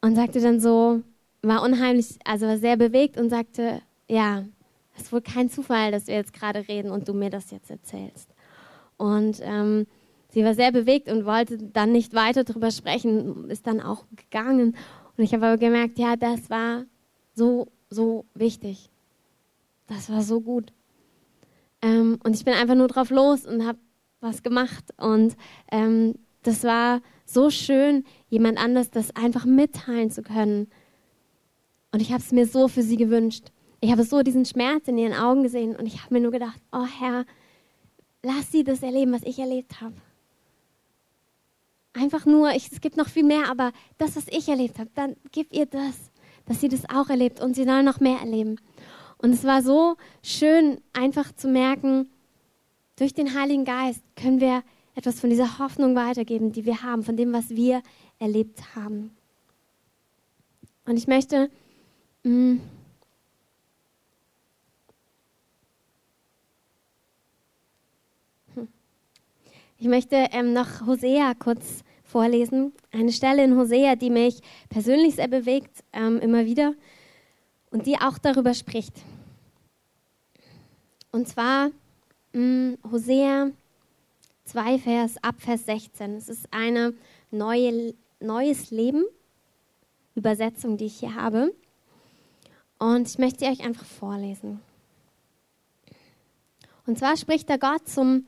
Und sagte dann so, war unheimlich, also war sehr bewegt und sagte, ja, es ist wohl kein Zufall, dass wir jetzt gerade reden und du mir das jetzt erzählst. Und ähm, sie war sehr bewegt und wollte dann nicht weiter darüber sprechen, ist dann auch gegangen. Und ich habe aber gemerkt, ja, das war so, so wichtig. Das war so gut. Ähm, und ich bin einfach nur drauf los und habe was gemacht. Und ähm, das war so schön, jemand anders das einfach mitteilen zu können. Und ich habe es mir so für sie gewünscht. Ich habe so diesen Schmerz in ihren Augen gesehen und ich habe mir nur gedacht, oh Herr, lass sie das erleben, was ich erlebt habe. Einfach nur, ich, es gibt noch viel mehr, aber das, was ich erlebt habe, dann gib ihr das, dass sie das auch erlebt und sie soll noch mehr erleben. Und es war so schön, einfach zu merken, durch den Heiligen Geist können wir etwas von dieser Hoffnung weitergeben, die wir haben, von dem, was wir erlebt haben. Und ich möchte mh, Ich möchte ähm, noch Hosea kurz vorlesen. Eine Stelle in Hosea, die mich persönlich sehr bewegt, ähm, immer wieder und die auch darüber spricht. Und zwar mh, mm, Hosea 2, Vers, ab Vers 16. Es ist eine neue, neues Leben, Übersetzung, die ich hier habe. Und ich möchte sie euch einfach vorlesen. Und zwar spricht der Gott zum,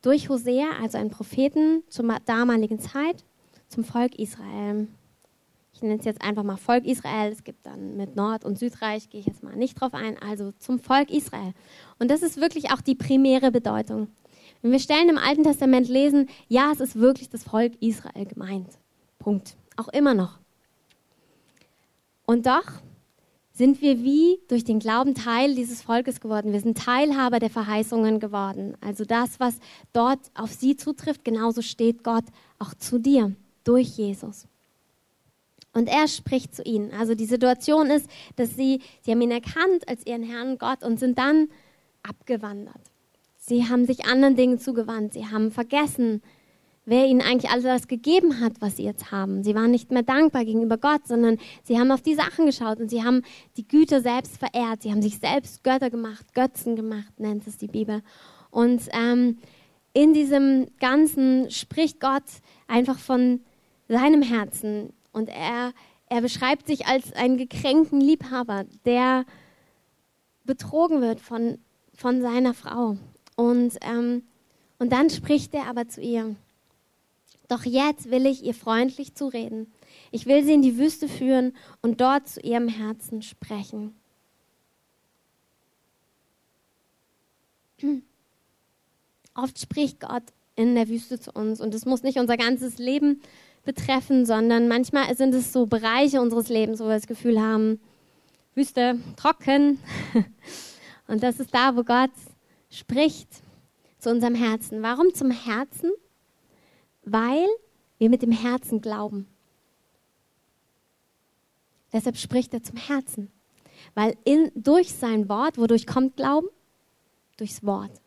durch Hosea, also einen Propheten zur damaligen Zeit, zum Volk Israel. Ich nenne es jetzt einfach mal Volk Israel. Es gibt dann mit Nord- und Südreich, gehe ich jetzt mal nicht drauf ein, also zum Volk Israel. Und das ist wirklich auch die primäre Bedeutung. Wenn wir Stellen im Alten Testament lesen, ja, es ist wirklich das Volk Israel gemeint. Punkt. Auch immer noch. Und doch sind wir wie durch den Glauben Teil dieses Volkes geworden. Wir sind Teilhaber der Verheißungen geworden. Also das, was dort auf sie zutrifft, genauso steht Gott auch zu dir durch Jesus. Und er spricht zu ihnen. Also die Situation ist, dass sie, sie haben ihn erkannt als ihren Herrn Gott und sind dann abgewandert. Sie haben sich anderen Dingen zugewandt. Sie haben vergessen, wer ihnen eigentlich alles das gegeben hat, was sie jetzt haben. Sie waren nicht mehr dankbar gegenüber Gott, sondern sie haben auf die Sachen geschaut und sie haben die Güter selbst verehrt. Sie haben sich selbst Götter gemacht, Götzen gemacht, nennt es die Bibel. Und ähm, in diesem Ganzen spricht Gott einfach von seinem Herzen und er, er beschreibt sich als einen gekränkten Liebhaber, der betrogen wird von, von seiner Frau. Und, ähm, und dann spricht er aber zu ihr. Doch jetzt will ich ihr freundlich zureden. Ich will sie in die Wüste führen und dort zu ihrem Herzen sprechen. Oft spricht Gott in der Wüste zu uns und es muss nicht unser ganzes Leben betreffen, sondern manchmal sind es so Bereiche unseres Lebens, wo wir das Gefühl haben, Wüste, trocken. [laughs] Und das ist da, wo Gott spricht zu unserem Herzen. Warum zum Herzen? weil wir mit dem Herzen glauben. Deshalb spricht er zum Herzen. Weil in, durch sein Wort, wodurch kommt Glauben? Durchs Wort.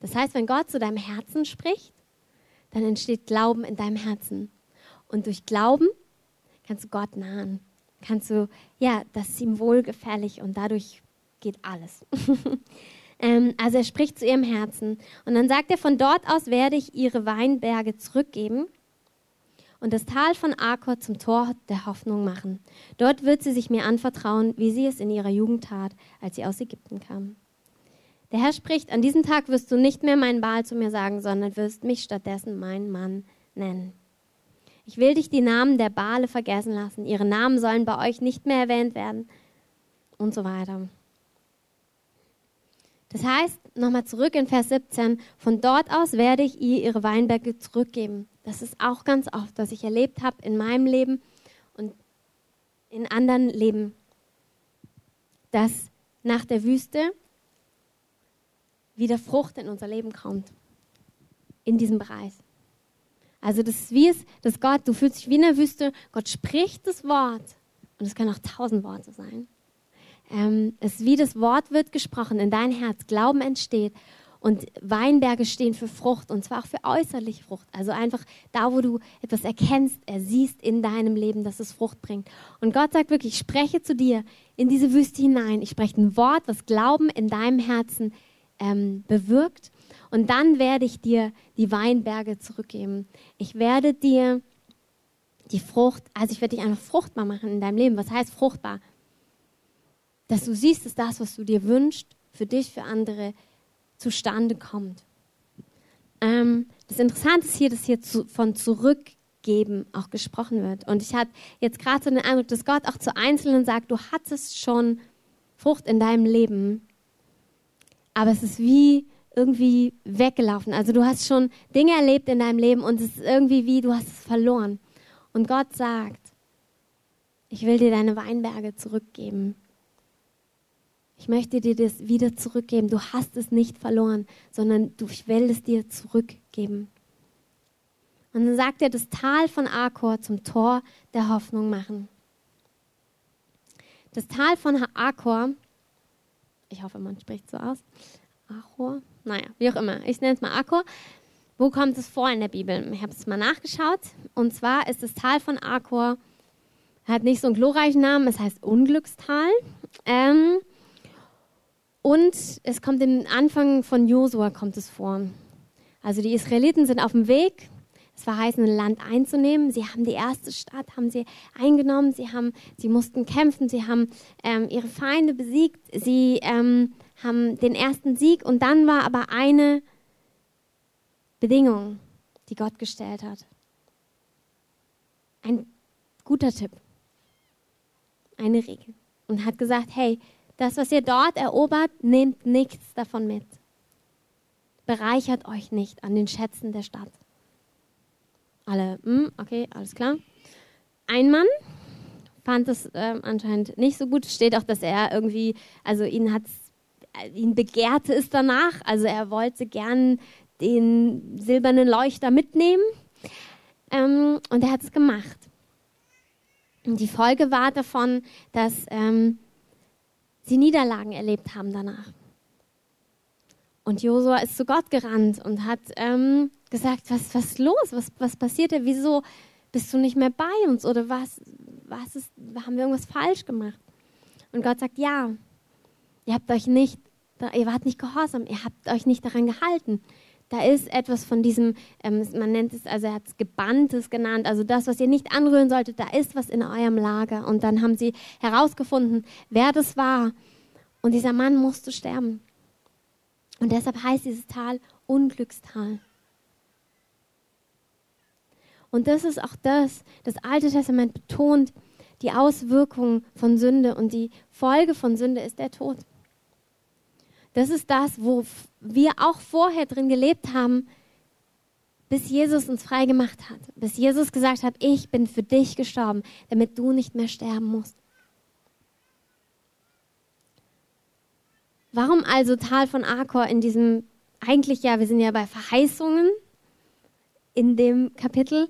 Das heißt, wenn Gott zu deinem Herzen spricht, dann entsteht Glauben in deinem Herzen. Und durch Glauben kannst du Gott nahen. Kannst du, ja, das ist ihm wohlgefällig und dadurch geht alles. [laughs] Ähm, also er spricht zu ihrem Herzen. Und dann sagt er, von dort aus werde ich ihre Weinberge zurückgeben und das Tal von Akor zum Tor der Hoffnung machen. Dort wird sie sich mir anvertrauen, wie sie es in ihrer Jugend tat, als sie aus Ägypten kam. Der Herr spricht, an diesem Tag wirst du nicht mehr meinen Baal zu mir sagen, sondern wirst mich stattdessen meinen Mann nennen. Ich will dich die Namen der Baale vergessen lassen. Ihre Namen sollen bei euch nicht mehr erwähnt werden. Und so weiter. Das heißt, nochmal zurück in Vers 17, von dort aus werde ich ihr ihre Weinberge zurückgeben. Das ist auch ganz oft, was ich erlebt habe in meinem Leben und in anderen Leben, dass nach der Wüste wieder Frucht in unser Leben kommt. In diesem Bereich. Also das ist wie es, dass Gott, du fühlst dich wie in der Wüste, Gott spricht das Wort und es können auch tausend Worte sein ähm, es wie das Wort wird gesprochen in dein Herz, Glauben entsteht und Weinberge stehen für Frucht und zwar auch für äußerliche Frucht. Also einfach da, wo du etwas erkennst, er siehst in deinem Leben, dass es Frucht bringt. Und Gott sagt wirklich, ich spreche zu dir in diese Wüste hinein. Ich spreche ein Wort, was Glauben in deinem Herzen ähm, bewirkt. Und dann werde ich dir die Weinberge zurückgeben. Ich werde dir die Frucht, also ich werde dich einfach fruchtbar machen in deinem Leben. Was heißt fruchtbar? dass du siehst, dass das, was du dir wünschst, für dich, für andere zustande kommt. Ähm, das Interessante ist hier, dass hier zu, von Zurückgeben auch gesprochen wird. Und ich hatte jetzt gerade so den Eindruck, dass Gott auch zu Einzelnen sagt, du hattest schon Frucht in deinem Leben, aber es ist wie irgendwie weggelaufen. Also du hast schon Dinge erlebt in deinem Leben und es ist irgendwie wie, du hast es verloren. Und Gott sagt, ich will dir deine Weinberge zurückgeben. Ich möchte dir das wieder zurückgeben. Du hast es nicht verloren, sondern du, ich will es dir zurückgeben. Und dann sagt er, das Tal von Akor zum Tor der Hoffnung machen. Das Tal von Akor, ich hoffe, man spricht so aus. Achor, naja, wie auch immer, ich nenne es mal Akor, Wo kommt es vor in der Bibel? Ich habe es mal nachgeschaut. Und zwar ist das Tal von Akor, hat nicht so einen glorreichen Namen, es heißt Unglückstal. Ähm, und es kommt im Anfang von Josua kommt es vor. Also die Israeliten sind auf dem Weg, das verheißene Land einzunehmen. Sie haben die erste Stadt, haben sie eingenommen. Sie haben, sie mussten kämpfen. Sie haben ähm, ihre Feinde besiegt. Sie ähm, haben den ersten Sieg. Und dann war aber eine Bedingung, die Gott gestellt hat. Ein guter Tipp. Eine Regel. Und hat gesagt, hey, das, was ihr dort erobert, nehmt nichts davon mit. Bereichert euch nicht an den Schätzen der Stadt. Alle, mm, okay, alles klar. Ein Mann fand es äh, anscheinend nicht so gut. Steht auch, dass er irgendwie, also ihn hat äh, ihn begehrte es danach. Also er wollte gern den silbernen Leuchter mitnehmen. Ähm, und er hat es gemacht. Und die Folge war davon, dass ähm, sie Niederlagen erlebt haben danach. Und Josua ist zu Gott gerannt und hat ähm, gesagt, was, was ist los? Was, was passiert da? Wieso bist du nicht mehr bei uns? Oder was, was ist, haben wir irgendwas falsch gemacht? Und Gott sagt, ja, ihr habt euch nicht, ihr wart nicht gehorsam, ihr habt euch nicht daran gehalten. Da ist etwas von diesem, ähm, man nennt es, also er hat es Gebanntes genannt, also das, was ihr nicht anrühren solltet, da ist was in eurem Lager. Und dann haben sie herausgefunden, wer das war. Und dieser Mann musste sterben. Und deshalb heißt dieses Tal Unglückstal. Und das ist auch das, das Alte Testament betont, die Auswirkungen von Sünde und die Folge von Sünde ist der Tod. Das ist das, wo wir auch vorher drin gelebt haben, bis Jesus uns frei gemacht hat. Bis Jesus gesagt hat, ich bin für dich gestorben, damit du nicht mehr sterben musst. Warum also Tal von Akor in diesem, eigentlich ja, wir sind ja bei Verheißungen in dem Kapitel,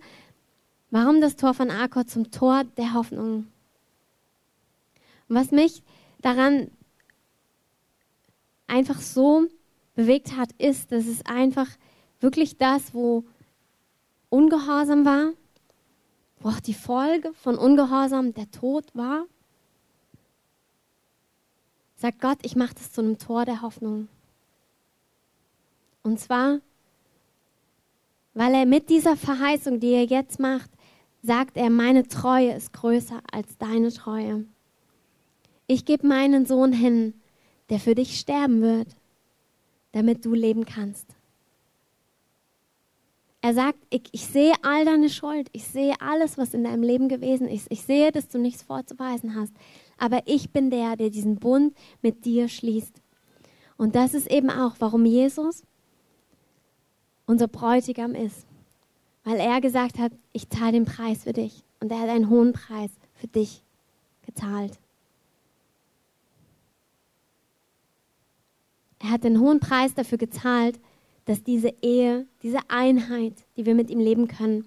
warum das Tor von Akor zum Tor der Hoffnung? Und was mich daran einfach so bewegt hat, ist, dass es einfach wirklich das, wo Ungehorsam war, wo auch die Folge von Ungehorsam der Tod war, sagt Gott, ich mache das zu einem Tor der Hoffnung. Und zwar, weil er mit dieser Verheißung, die er jetzt macht, sagt er, meine Treue ist größer als deine Treue. Ich gebe meinen Sohn hin, der für dich sterben wird, damit du leben kannst. Er sagt, ich, ich, sehe all deine Schuld, ich sehe alles, was in deinem Leben gewesen ist, ich sehe, dass du nichts vorzuweisen hast, aber ich bin der, der diesen Bund mit dir schließt. Und das ist eben auch, warum Jesus unser Bräutigam ist, weil er gesagt hat, ich zahle den Preis für dich und er hat einen hohen Preis für dich gezahlt. Er hat den hohen Preis dafür gezahlt, dass diese Ehe, diese Einheit, die wir mit ihm leben können,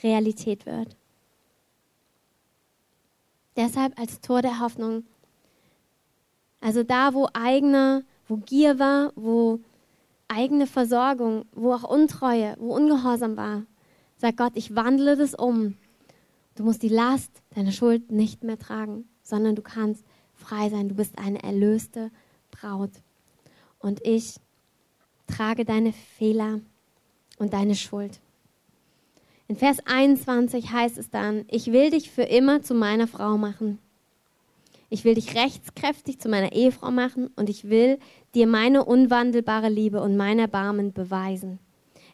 Realität wird. Deshalb als Tor der Hoffnung. Also da, wo eigene, wo Gier war, wo eigene Versorgung, wo auch Untreue, wo Ungehorsam war, sagt Gott, ich wandle das um. Du musst die Last deiner Schuld nicht mehr tragen, sondern du kannst frei sein. Du bist eine erlöste Braut und ich trage deine Fehler und deine Schuld. In Vers 21 heißt es dann, ich will dich für immer zu meiner Frau machen. Ich will dich rechtskräftig zu meiner Ehefrau machen und ich will dir meine unwandelbare Liebe und mein Erbarmen beweisen.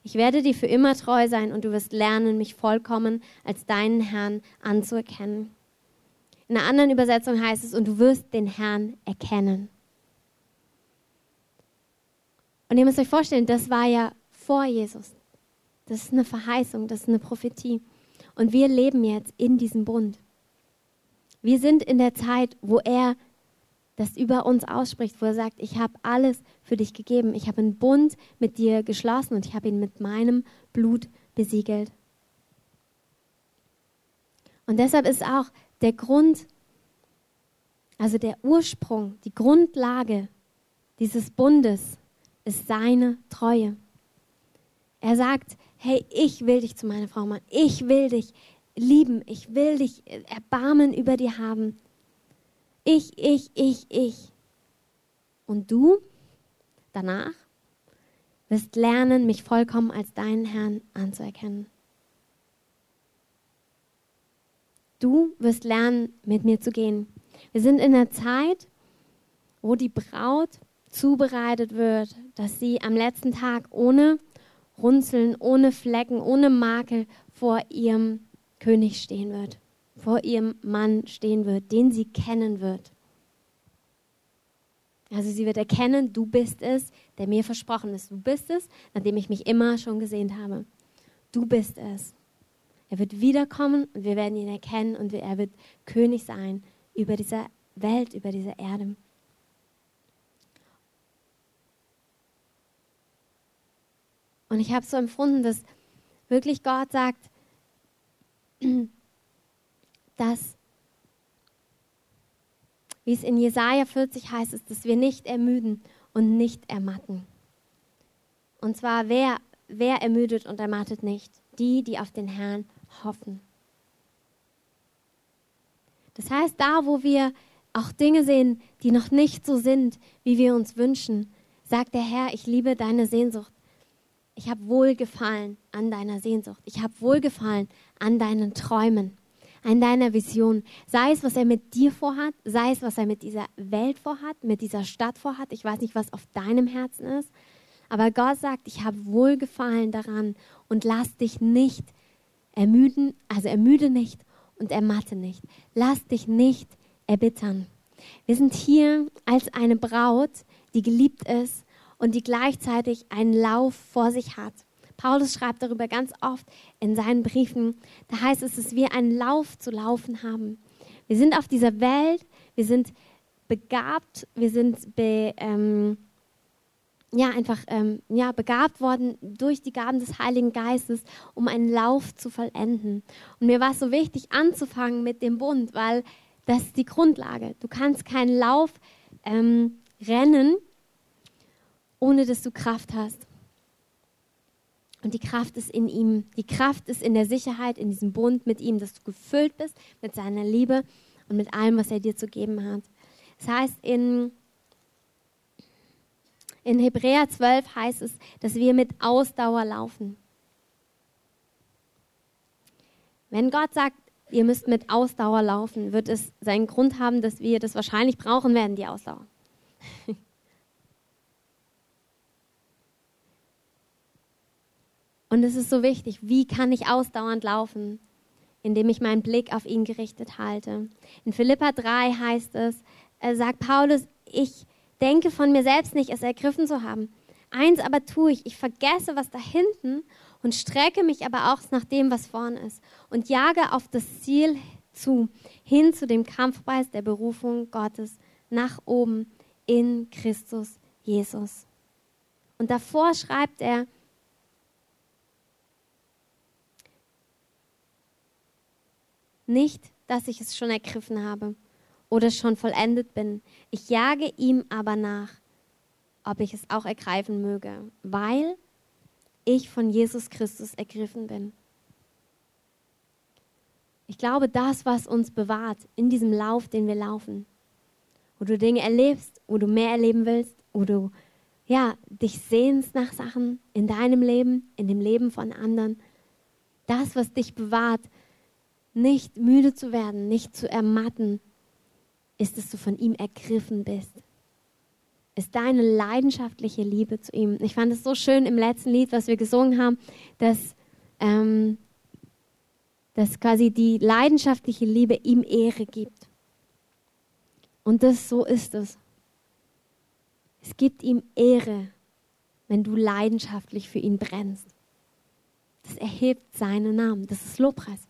Ich werde dir für immer treu sein und du wirst lernen, mich vollkommen als deinen Herrn anzuerkennen. In einer anderen Übersetzung heißt es, und du wirst den Herrn erkennen. Und ihr müsst euch vorstellen, das war ja vor Jesus. Das ist eine Verheißung, das ist eine Prophetie. Und wir leben jetzt in diesem Bund. Wir sind in der Zeit, wo er das über uns ausspricht, wo er sagt, ich habe alles für dich gegeben. Ich habe einen Bund mit dir geschlossen und ich habe ihn mit meinem Blut besiegelt. Und deshalb ist auch der Grund, also der Ursprung, die Grundlage dieses Bundes ist seine Treue. Er sagt, hey, ich will dich zu meiner Frau machen. Ich will dich lieben. Ich will dich Erbarmen über dir haben. Ich, ich, ich, ich. Und du danach wirst lernen, mich vollkommen als deinen Herrn anzuerkennen. Du wirst lernen, mit mir zu gehen. Wir sind in einer Zeit, wo die Braut zubereitet wird, dass sie am letzten Tag ohne Runzeln, ohne Flecken, ohne Makel vor ihrem König stehen wird, vor ihrem Mann stehen wird, den sie kennen wird. Also sie wird erkennen, du bist es, der mir versprochen ist. Du bist es, nachdem ich mich immer schon gesehnt habe. Du bist es. Er wird wiederkommen und wir werden ihn erkennen und er wird König sein über diese Welt, über diese Erde. Und ich habe so empfunden, dass wirklich Gott sagt, [clears throat] dass, wie es in Jesaja 40 heißt, ist, dass wir nicht ermüden und nicht ermatten. Und zwar, wer, wer ermüdet und ermattet nicht? Die, die auf den Herrn hoffen. Das heißt, da, wo wir auch Dinge sehen, die noch nicht so sind, wie wir uns wünschen, sagt der Herr, ich liebe deine Sehnsucht. Ich habe Wohlgefallen an deiner Sehnsucht. Ich habe Wohlgefallen an deinen Träumen, an deiner Vision. Sei es, was er mit dir vorhat, sei es, was er mit dieser Welt vorhat, mit dieser Stadt vorhat. Ich weiß nicht, was auf deinem Herzen ist. Aber Gott sagt, ich habe Wohlgefallen daran und lass dich nicht ermüden, also ermüde nicht und ermatte nicht. Lass dich nicht erbittern. Wir sind hier als eine Braut, die geliebt ist und die gleichzeitig einen Lauf vor sich hat. Paulus schreibt darüber ganz oft in seinen Briefen. Da heißt es, dass wir einen Lauf zu laufen haben. Wir sind auf dieser Welt, wir sind begabt, wir sind be, ähm, ja, einfach ähm, ja, begabt worden durch die Gaben des Heiligen Geistes, um einen Lauf zu vollenden. Und mir war es so wichtig, anzufangen mit dem Bund, weil das ist die Grundlage. Du kannst keinen Lauf ähm, rennen, ohne dass du Kraft hast. Und die Kraft ist in ihm. Die Kraft ist in der Sicherheit, in diesem Bund mit ihm, dass du gefüllt bist mit seiner Liebe und mit allem, was er dir zu geben hat. Das heißt, in in Hebräer 12 heißt es, dass wir mit Ausdauer laufen. Wenn Gott sagt, ihr müsst mit Ausdauer laufen, wird es seinen Grund haben, dass wir das wahrscheinlich brauchen werden, die Ausdauer. [laughs] Und es ist so wichtig, wie kann ich ausdauernd laufen, indem ich meinen Blick auf ihn gerichtet halte. In Philippa 3 heißt es, äh, sagt Paulus, ich denke von mir selbst nicht, es ergriffen zu haben. Eins aber tue ich, ich vergesse, was da hinten und strecke mich aber auch nach dem, was vorne ist und jage auf das Ziel zu, hin zu dem Kampfpreis der Berufung Gottes nach oben in Christus Jesus. Und davor schreibt er, nicht, dass ich es schon ergriffen habe, oder schon vollendet bin. Ich jage ihm aber nach, ob ich es auch ergreifen möge, weil ich von Jesus Christus ergriffen bin. Ich glaube, das, was uns bewahrt in diesem Lauf, den wir laufen, wo du Dinge erlebst, wo du mehr erleben willst, wo du ja, dich sehnst nach Sachen in deinem Leben, in dem Leben von anderen. Das, was dich bewahrt, nicht müde zu werden, nicht zu ermatten, ist, dass du von ihm ergriffen bist. Ist deine leidenschaftliche Liebe zu ihm. Ich fand es so schön im letzten Lied, was wir gesungen haben, dass, ähm, dass quasi die leidenschaftliche Liebe ihm Ehre gibt. Und das so ist es. Es gibt ihm Ehre, wenn du leidenschaftlich für ihn brennst. Das erhebt seinen Namen. Das ist Lobpreis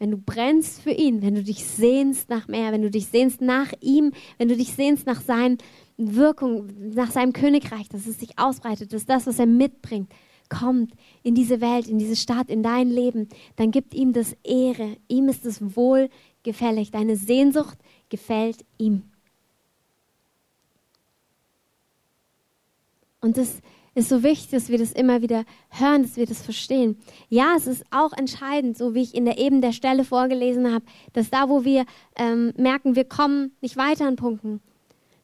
wenn du brennst für ihn, wenn du dich sehnst nach mehr, wenn du dich sehnst nach ihm, wenn du dich sehnst nach seinen Wirkung, nach seinem Königreich, dass es sich ausbreitet, dass das, was er mitbringt, kommt in diese Welt, in diese Stadt, in dein Leben, dann gibt ihm das Ehre. Ihm ist es wohlgefällig. Deine Sehnsucht gefällt ihm. Und das ist so wichtig, dass wir das immer wieder hören, dass wir das verstehen. Ja, es ist auch entscheidend, so wie ich in der eben der Stelle vorgelesen habe, dass da, wo wir ähm, merken, wir kommen nicht weiter an Punkten,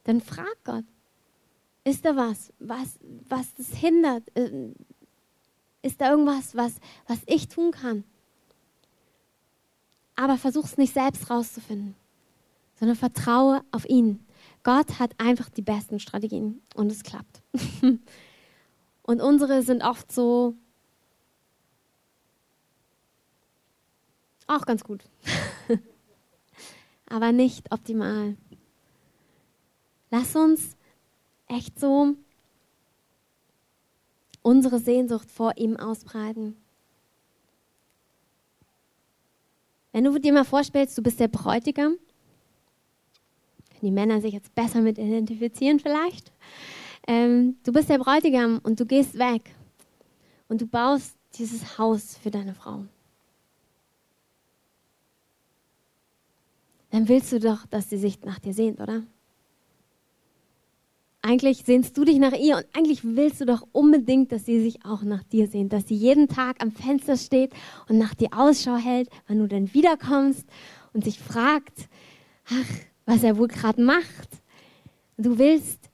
dann frag Gott, ist da was, was, was das hindert? Äh, ist da irgendwas, was, was ich tun kann? Aber versuch es nicht selbst rauszufinden, sondern vertraue auf ihn. Gott hat einfach die besten Strategien und es klappt. [laughs] und unsere sind oft so auch ganz gut, [laughs] aber nicht optimal. Lass uns echt so unsere Sehnsucht vor ihm ausbreiten. Wenn du dir mal vorstellst, du bist der Bräutigam, können die Männer sich jetzt besser mit identifizieren vielleicht. Ähm, du bist der Bräutigam und du gehst weg und du baust dieses Haus für deine Frau. Dann willst du doch, dass sie sich nach dir sehnt, oder? Eigentlich sehnst du dich nach ihr und eigentlich willst du doch unbedingt, dass sie sich auch nach dir sehnt, dass sie jeden Tag am Fenster steht und nach dir Ausschau hält, wann du dann wiederkommst und sich fragt, ach, was er wohl gerade macht. Du willst,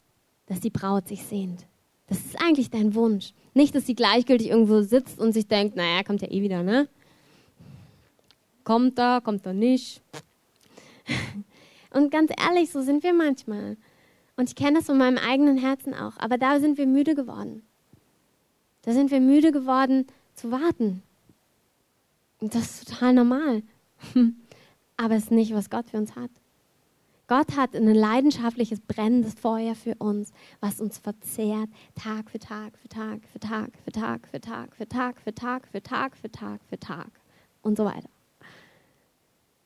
dass die Braut sich sehnt. Das ist eigentlich dein Wunsch. Nicht, dass sie gleichgültig irgendwo sitzt und sich denkt, naja, kommt ja eh wieder, ne? Kommt er, kommt er nicht. [laughs] Und ganz ehrlich, so sind wir manchmal. Und ich kenne das von meinem eigenen Herzen auch. Aber da sind wir müde geworden. Da sind wir müde geworden zu warten. Und das ist total normal. [laughs] Aber es ist nicht, was Gott für uns hat. Gott hat ein leidenschaftliches, brennendes Feuer für uns, was uns verzehrt, Tag für Tag, für Tag, für Tag, für Tag, für Tag, für Tag, für Tag, für Tag, für Tag, für Tag und so weiter.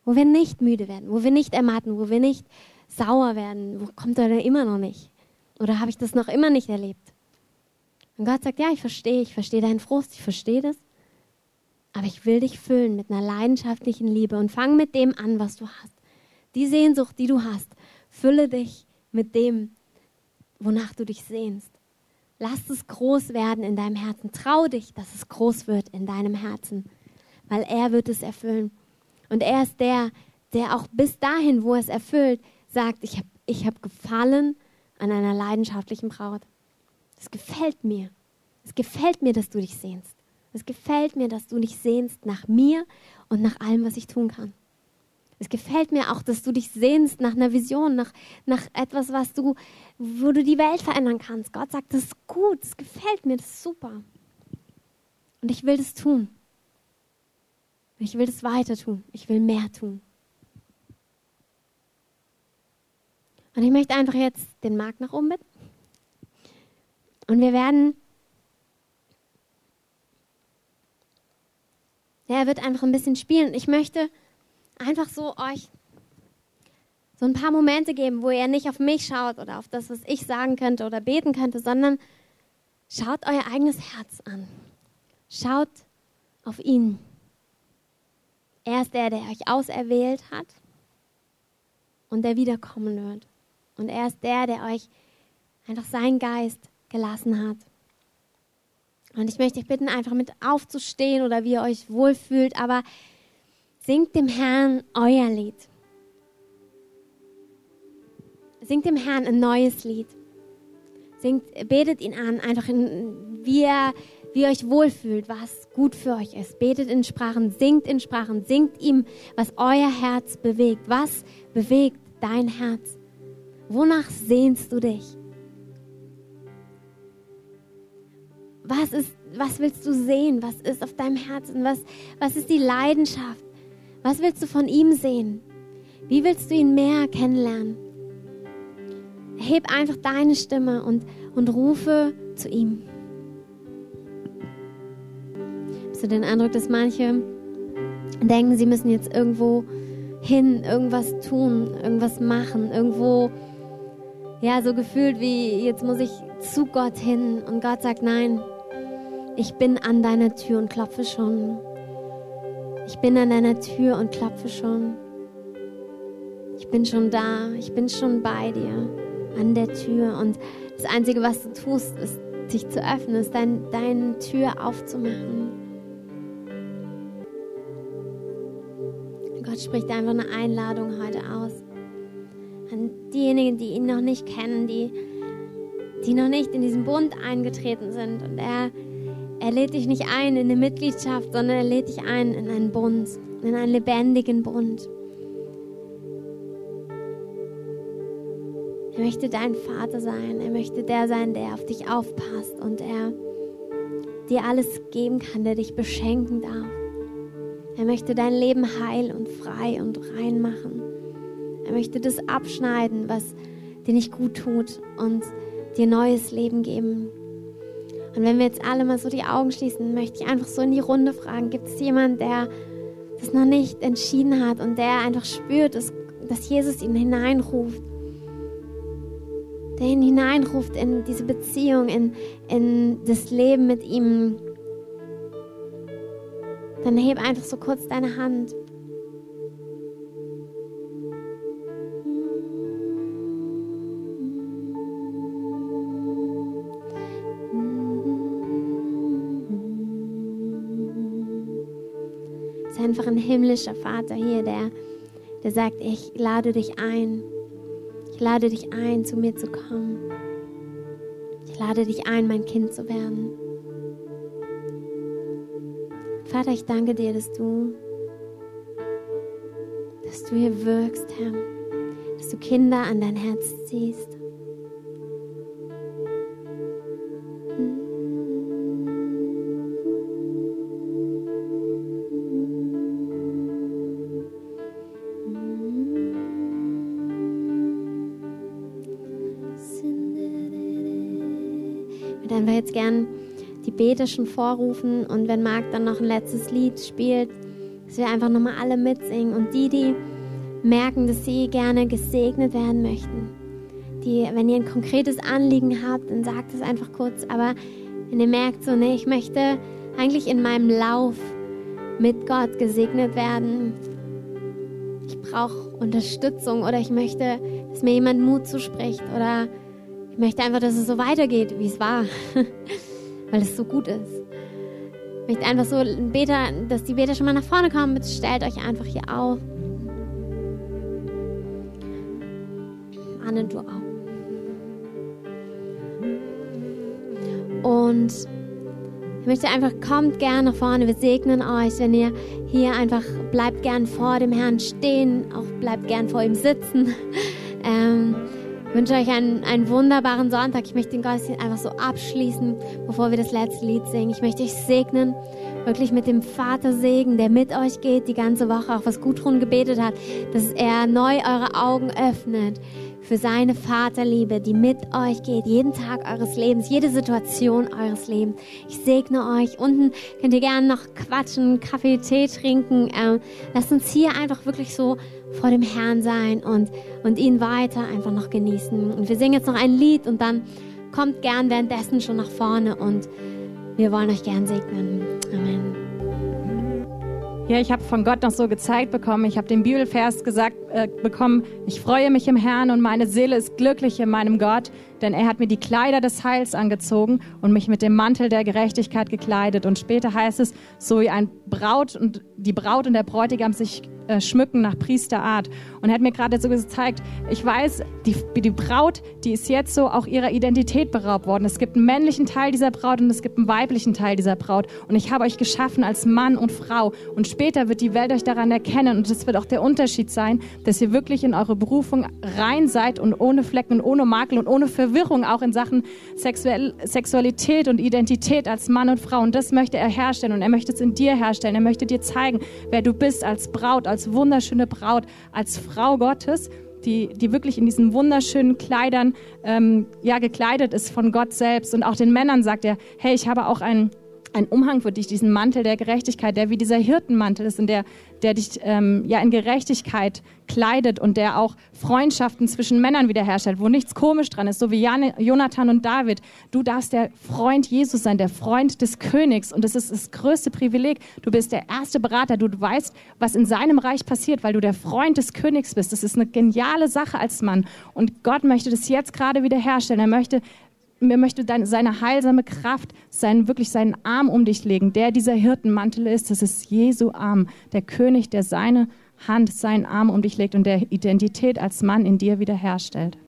Wo wir nicht müde werden, wo wir nicht ermatten, wo wir nicht sauer werden. Wo kommt er denn immer noch nicht? Oder habe ich das noch immer nicht erlebt? Und Gott sagt, ja, ich verstehe, ich verstehe deinen Frust, ich verstehe das. Aber ich will dich füllen mit einer leidenschaftlichen Liebe und fang mit dem an, was du hast. Die Sehnsucht, die du hast, fülle dich mit dem, wonach du dich sehnst. Lass es groß werden in deinem Herzen. Trau dich, dass es groß wird in deinem Herzen, weil er wird es erfüllen. Und er ist der, der auch bis dahin, wo er es erfüllt, sagt, ich habe ich hab gefallen an einer leidenschaftlichen Braut. Es gefällt mir. Es gefällt mir, dass du dich sehnst. Es gefällt mir, dass du dich sehnst nach mir und nach allem, was ich tun kann. Es gefällt mir auch, dass du dich sehnst nach einer Vision, nach, nach etwas, was du, wo du die Welt verändern kannst. Gott sagt, das ist gut, das gefällt mir, das ist super. Und ich will das tun. Ich will das weiter tun. Ich will mehr tun. Und ich möchte einfach jetzt den Markt nach oben bitten. Und wir werden, ja, er wird einfach ein bisschen spielen. Ich möchte einfach so euch so ein paar Momente geben, wo ihr nicht auf mich schaut oder auf das, was ich sagen könnte oder beten könnte, sondern schaut euer eigenes Herz an. Schaut auf ihn. Er ist der, der euch auserwählt hat und der wiederkommen wird. Und er ist der, der euch einfach seinen Geist gelassen hat. Und ich möchte euch bitten, einfach mit aufzustehen oder wie ihr euch wohlfühlt, aber singt dem Herrn euer Lied. Singt dem Herrn ein neues Lied. Singt, betet ihn an, einfach in, wie, er, wie ihr euch wohlfühlt, was gut für euch ist. Betet in Sprachen, singt in Sprachen, singt ihm, was euer Herz bewegt. Was bewegt dein Herz? Wonach sehnst du dich? Was, ist, was willst du sehen? Was ist auf deinem Herzen? Was, was ist die Leidenschaft? Was willst du von ihm sehen? Wie willst du ihn mehr kennenlernen? Heb einfach deine Stimme und, und rufe zu ihm. Hast du den Eindruck, dass manche denken, sie müssen jetzt irgendwo hin, irgendwas tun, irgendwas machen, irgendwo ja, so gefühlt wie, jetzt muss ich zu Gott hin. Und Gott sagt, nein, ich bin an deiner Tür und klopfe schon. Ich bin an deiner Tür und klopfe schon. Ich bin schon da, ich bin schon bei dir, an der Tür. Und das Einzige, was du tust, ist sich zu öffnen, ist dein, deine Tür aufzumachen. Gott spricht einfach eine Einladung heute aus. An diejenigen, die ihn noch nicht kennen, die, die noch nicht in diesen Bund eingetreten sind. Und er, er lädt dich nicht ein in eine Mitgliedschaft, sondern er lädt dich ein in einen Bund, in einen lebendigen Bund. Er möchte dein Vater sein. Er möchte der sein, der auf dich aufpasst und er dir alles geben kann, der dich beschenken darf. Er möchte dein Leben heil und frei und rein machen. Er möchte das abschneiden, was dir nicht gut tut und dir neues Leben geben. Und wenn wir jetzt alle mal so die Augen schließen, möchte ich einfach so in die Runde fragen, gibt es jemanden, der das noch nicht entschieden hat und der einfach spürt, dass, dass Jesus ihn hineinruft? Der ihn hineinruft in diese Beziehung, in, in das Leben mit ihm dann heb einfach so kurz deine Hand. Einfach ein himmlischer Vater hier, der, der sagt, ich lade dich ein. Ich lade dich ein, zu mir zu kommen. Ich lade dich ein, mein Kind zu werden. Vater, ich danke dir, dass du, dass du hier wirkst, Herr, dass du Kinder an dein Herz ziehst. Würde einfach jetzt gern die Bete schon vorrufen und wenn Marc dann noch ein letztes Lied spielt, dass wir einfach nochmal alle mitsingen und die, die merken, dass sie gerne gesegnet werden möchten, die, wenn ihr ein konkretes Anliegen habt, dann sagt es einfach kurz, aber wenn ihr merkt so, nee, ich möchte eigentlich in meinem Lauf mit Gott gesegnet werden, ich brauche Unterstützung oder ich möchte, dass mir jemand Mut zuspricht oder ich möchte einfach, dass es so weitergeht, wie es war. [laughs] weil es so gut ist. Ich möchte einfach so Beter, dass die Beter schon mal nach vorne kommen. Bitte stellt euch einfach hier auf. Anne, du auch. Und ich möchte einfach, kommt gern nach vorne. Wir segnen euch, wenn ihr hier einfach bleibt gern vor dem Herrn stehen, auch bleibt gern vor ihm sitzen. [laughs] Ähm, wünsche euch einen, einen wunderbaren Sonntag. Ich möchte den Gottesdienst einfach so abschließen, bevor wir das letzte Lied singen. Ich möchte euch segnen, wirklich mit dem Vatersegen, der mit euch geht die ganze Woche, auch was Gudrun gebetet hat, dass er neu eure Augen öffnet für seine Vaterliebe, die mit euch geht, jeden Tag eures Lebens, jede Situation eures Lebens. Ich segne euch. Unten könnt ihr gerne noch quatschen, Kaffee, Tee trinken. Ähm, lasst uns hier einfach wirklich so vor dem Herrn sein und, und ihn weiter einfach noch genießen. Und wir singen jetzt noch ein Lied und dann kommt gern währenddessen schon nach vorne und wir wollen euch gern segnen. Amen. Ja, ich habe von Gott noch so gezeigt bekommen. Ich habe den Bibelvers gesagt äh, bekommen. Ich freue mich im Herrn und meine Seele ist glücklich in meinem Gott, denn er hat mir die Kleider des Heils angezogen und mich mit dem Mantel der Gerechtigkeit gekleidet. Und später heißt es, so wie ein Braut und die Braut und der Bräutigam sich äh, schmücken nach Priesterart. Und er hat mir gerade so gezeigt, ich weiß, die, die Braut, die ist jetzt so auch ihrer Identität beraubt worden. Es gibt einen männlichen Teil dieser Braut und es gibt einen weiblichen Teil dieser Braut. Und ich habe euch geschaffen als Mann und Frau. Und später wird die Welt euch daran erkennen. Und das wird auch der Unterschied sein, dass ihr wirklich in eure Berufung rein seid und ohne Flecken und ohne Makel und ohne Verwirrung auch in Sachen Sexuell Sexualität und Identität als Mann und Frau. Und das möchte er herstellen. Und er möchte es in dir herstellen. Er möchte dir zeigen, wer du bist als Braut, als wunderschöne Braut, als Frau Gottes, die, die wirklich in diesen wunderschönen Kleidern ähm, ja, gekleidet ist von Gott selbst. Und auch den Männern sagt er, hey, ich habe auch einen ein Umhang für dich, diesen Mantel der Gerechtigkeit, der wie dieser Hirtenmantel ist und der, der dich ähm, ja in Gerechtigkeit kleidet und der auch Freundschaften zwischen Männern wiederherstellt, wo nichts komisch dran ist, so wie Jan, Jonathan und David. Du darfst der Freund Jesus sein, der Freund des Königs und das ist das größte Privileg. Du bist der erste Berater, du weißt, was in seinem Reich passiert, weil du der Freund des Königs bist. Das ist eine geniale Sache als Mann und Gott möchte das jetzt gerade wiederherstellen. Er möchte mir möchte deine, seine heilsame Kraft, seinen, wirklich seinen Arm um dich legen. Der dieser Hirtenmantel ist, das ist Jesu Arm, der König, der seine Hand, seinen Arm um dich legt und der Identität als Mann in dir wiederherstellt.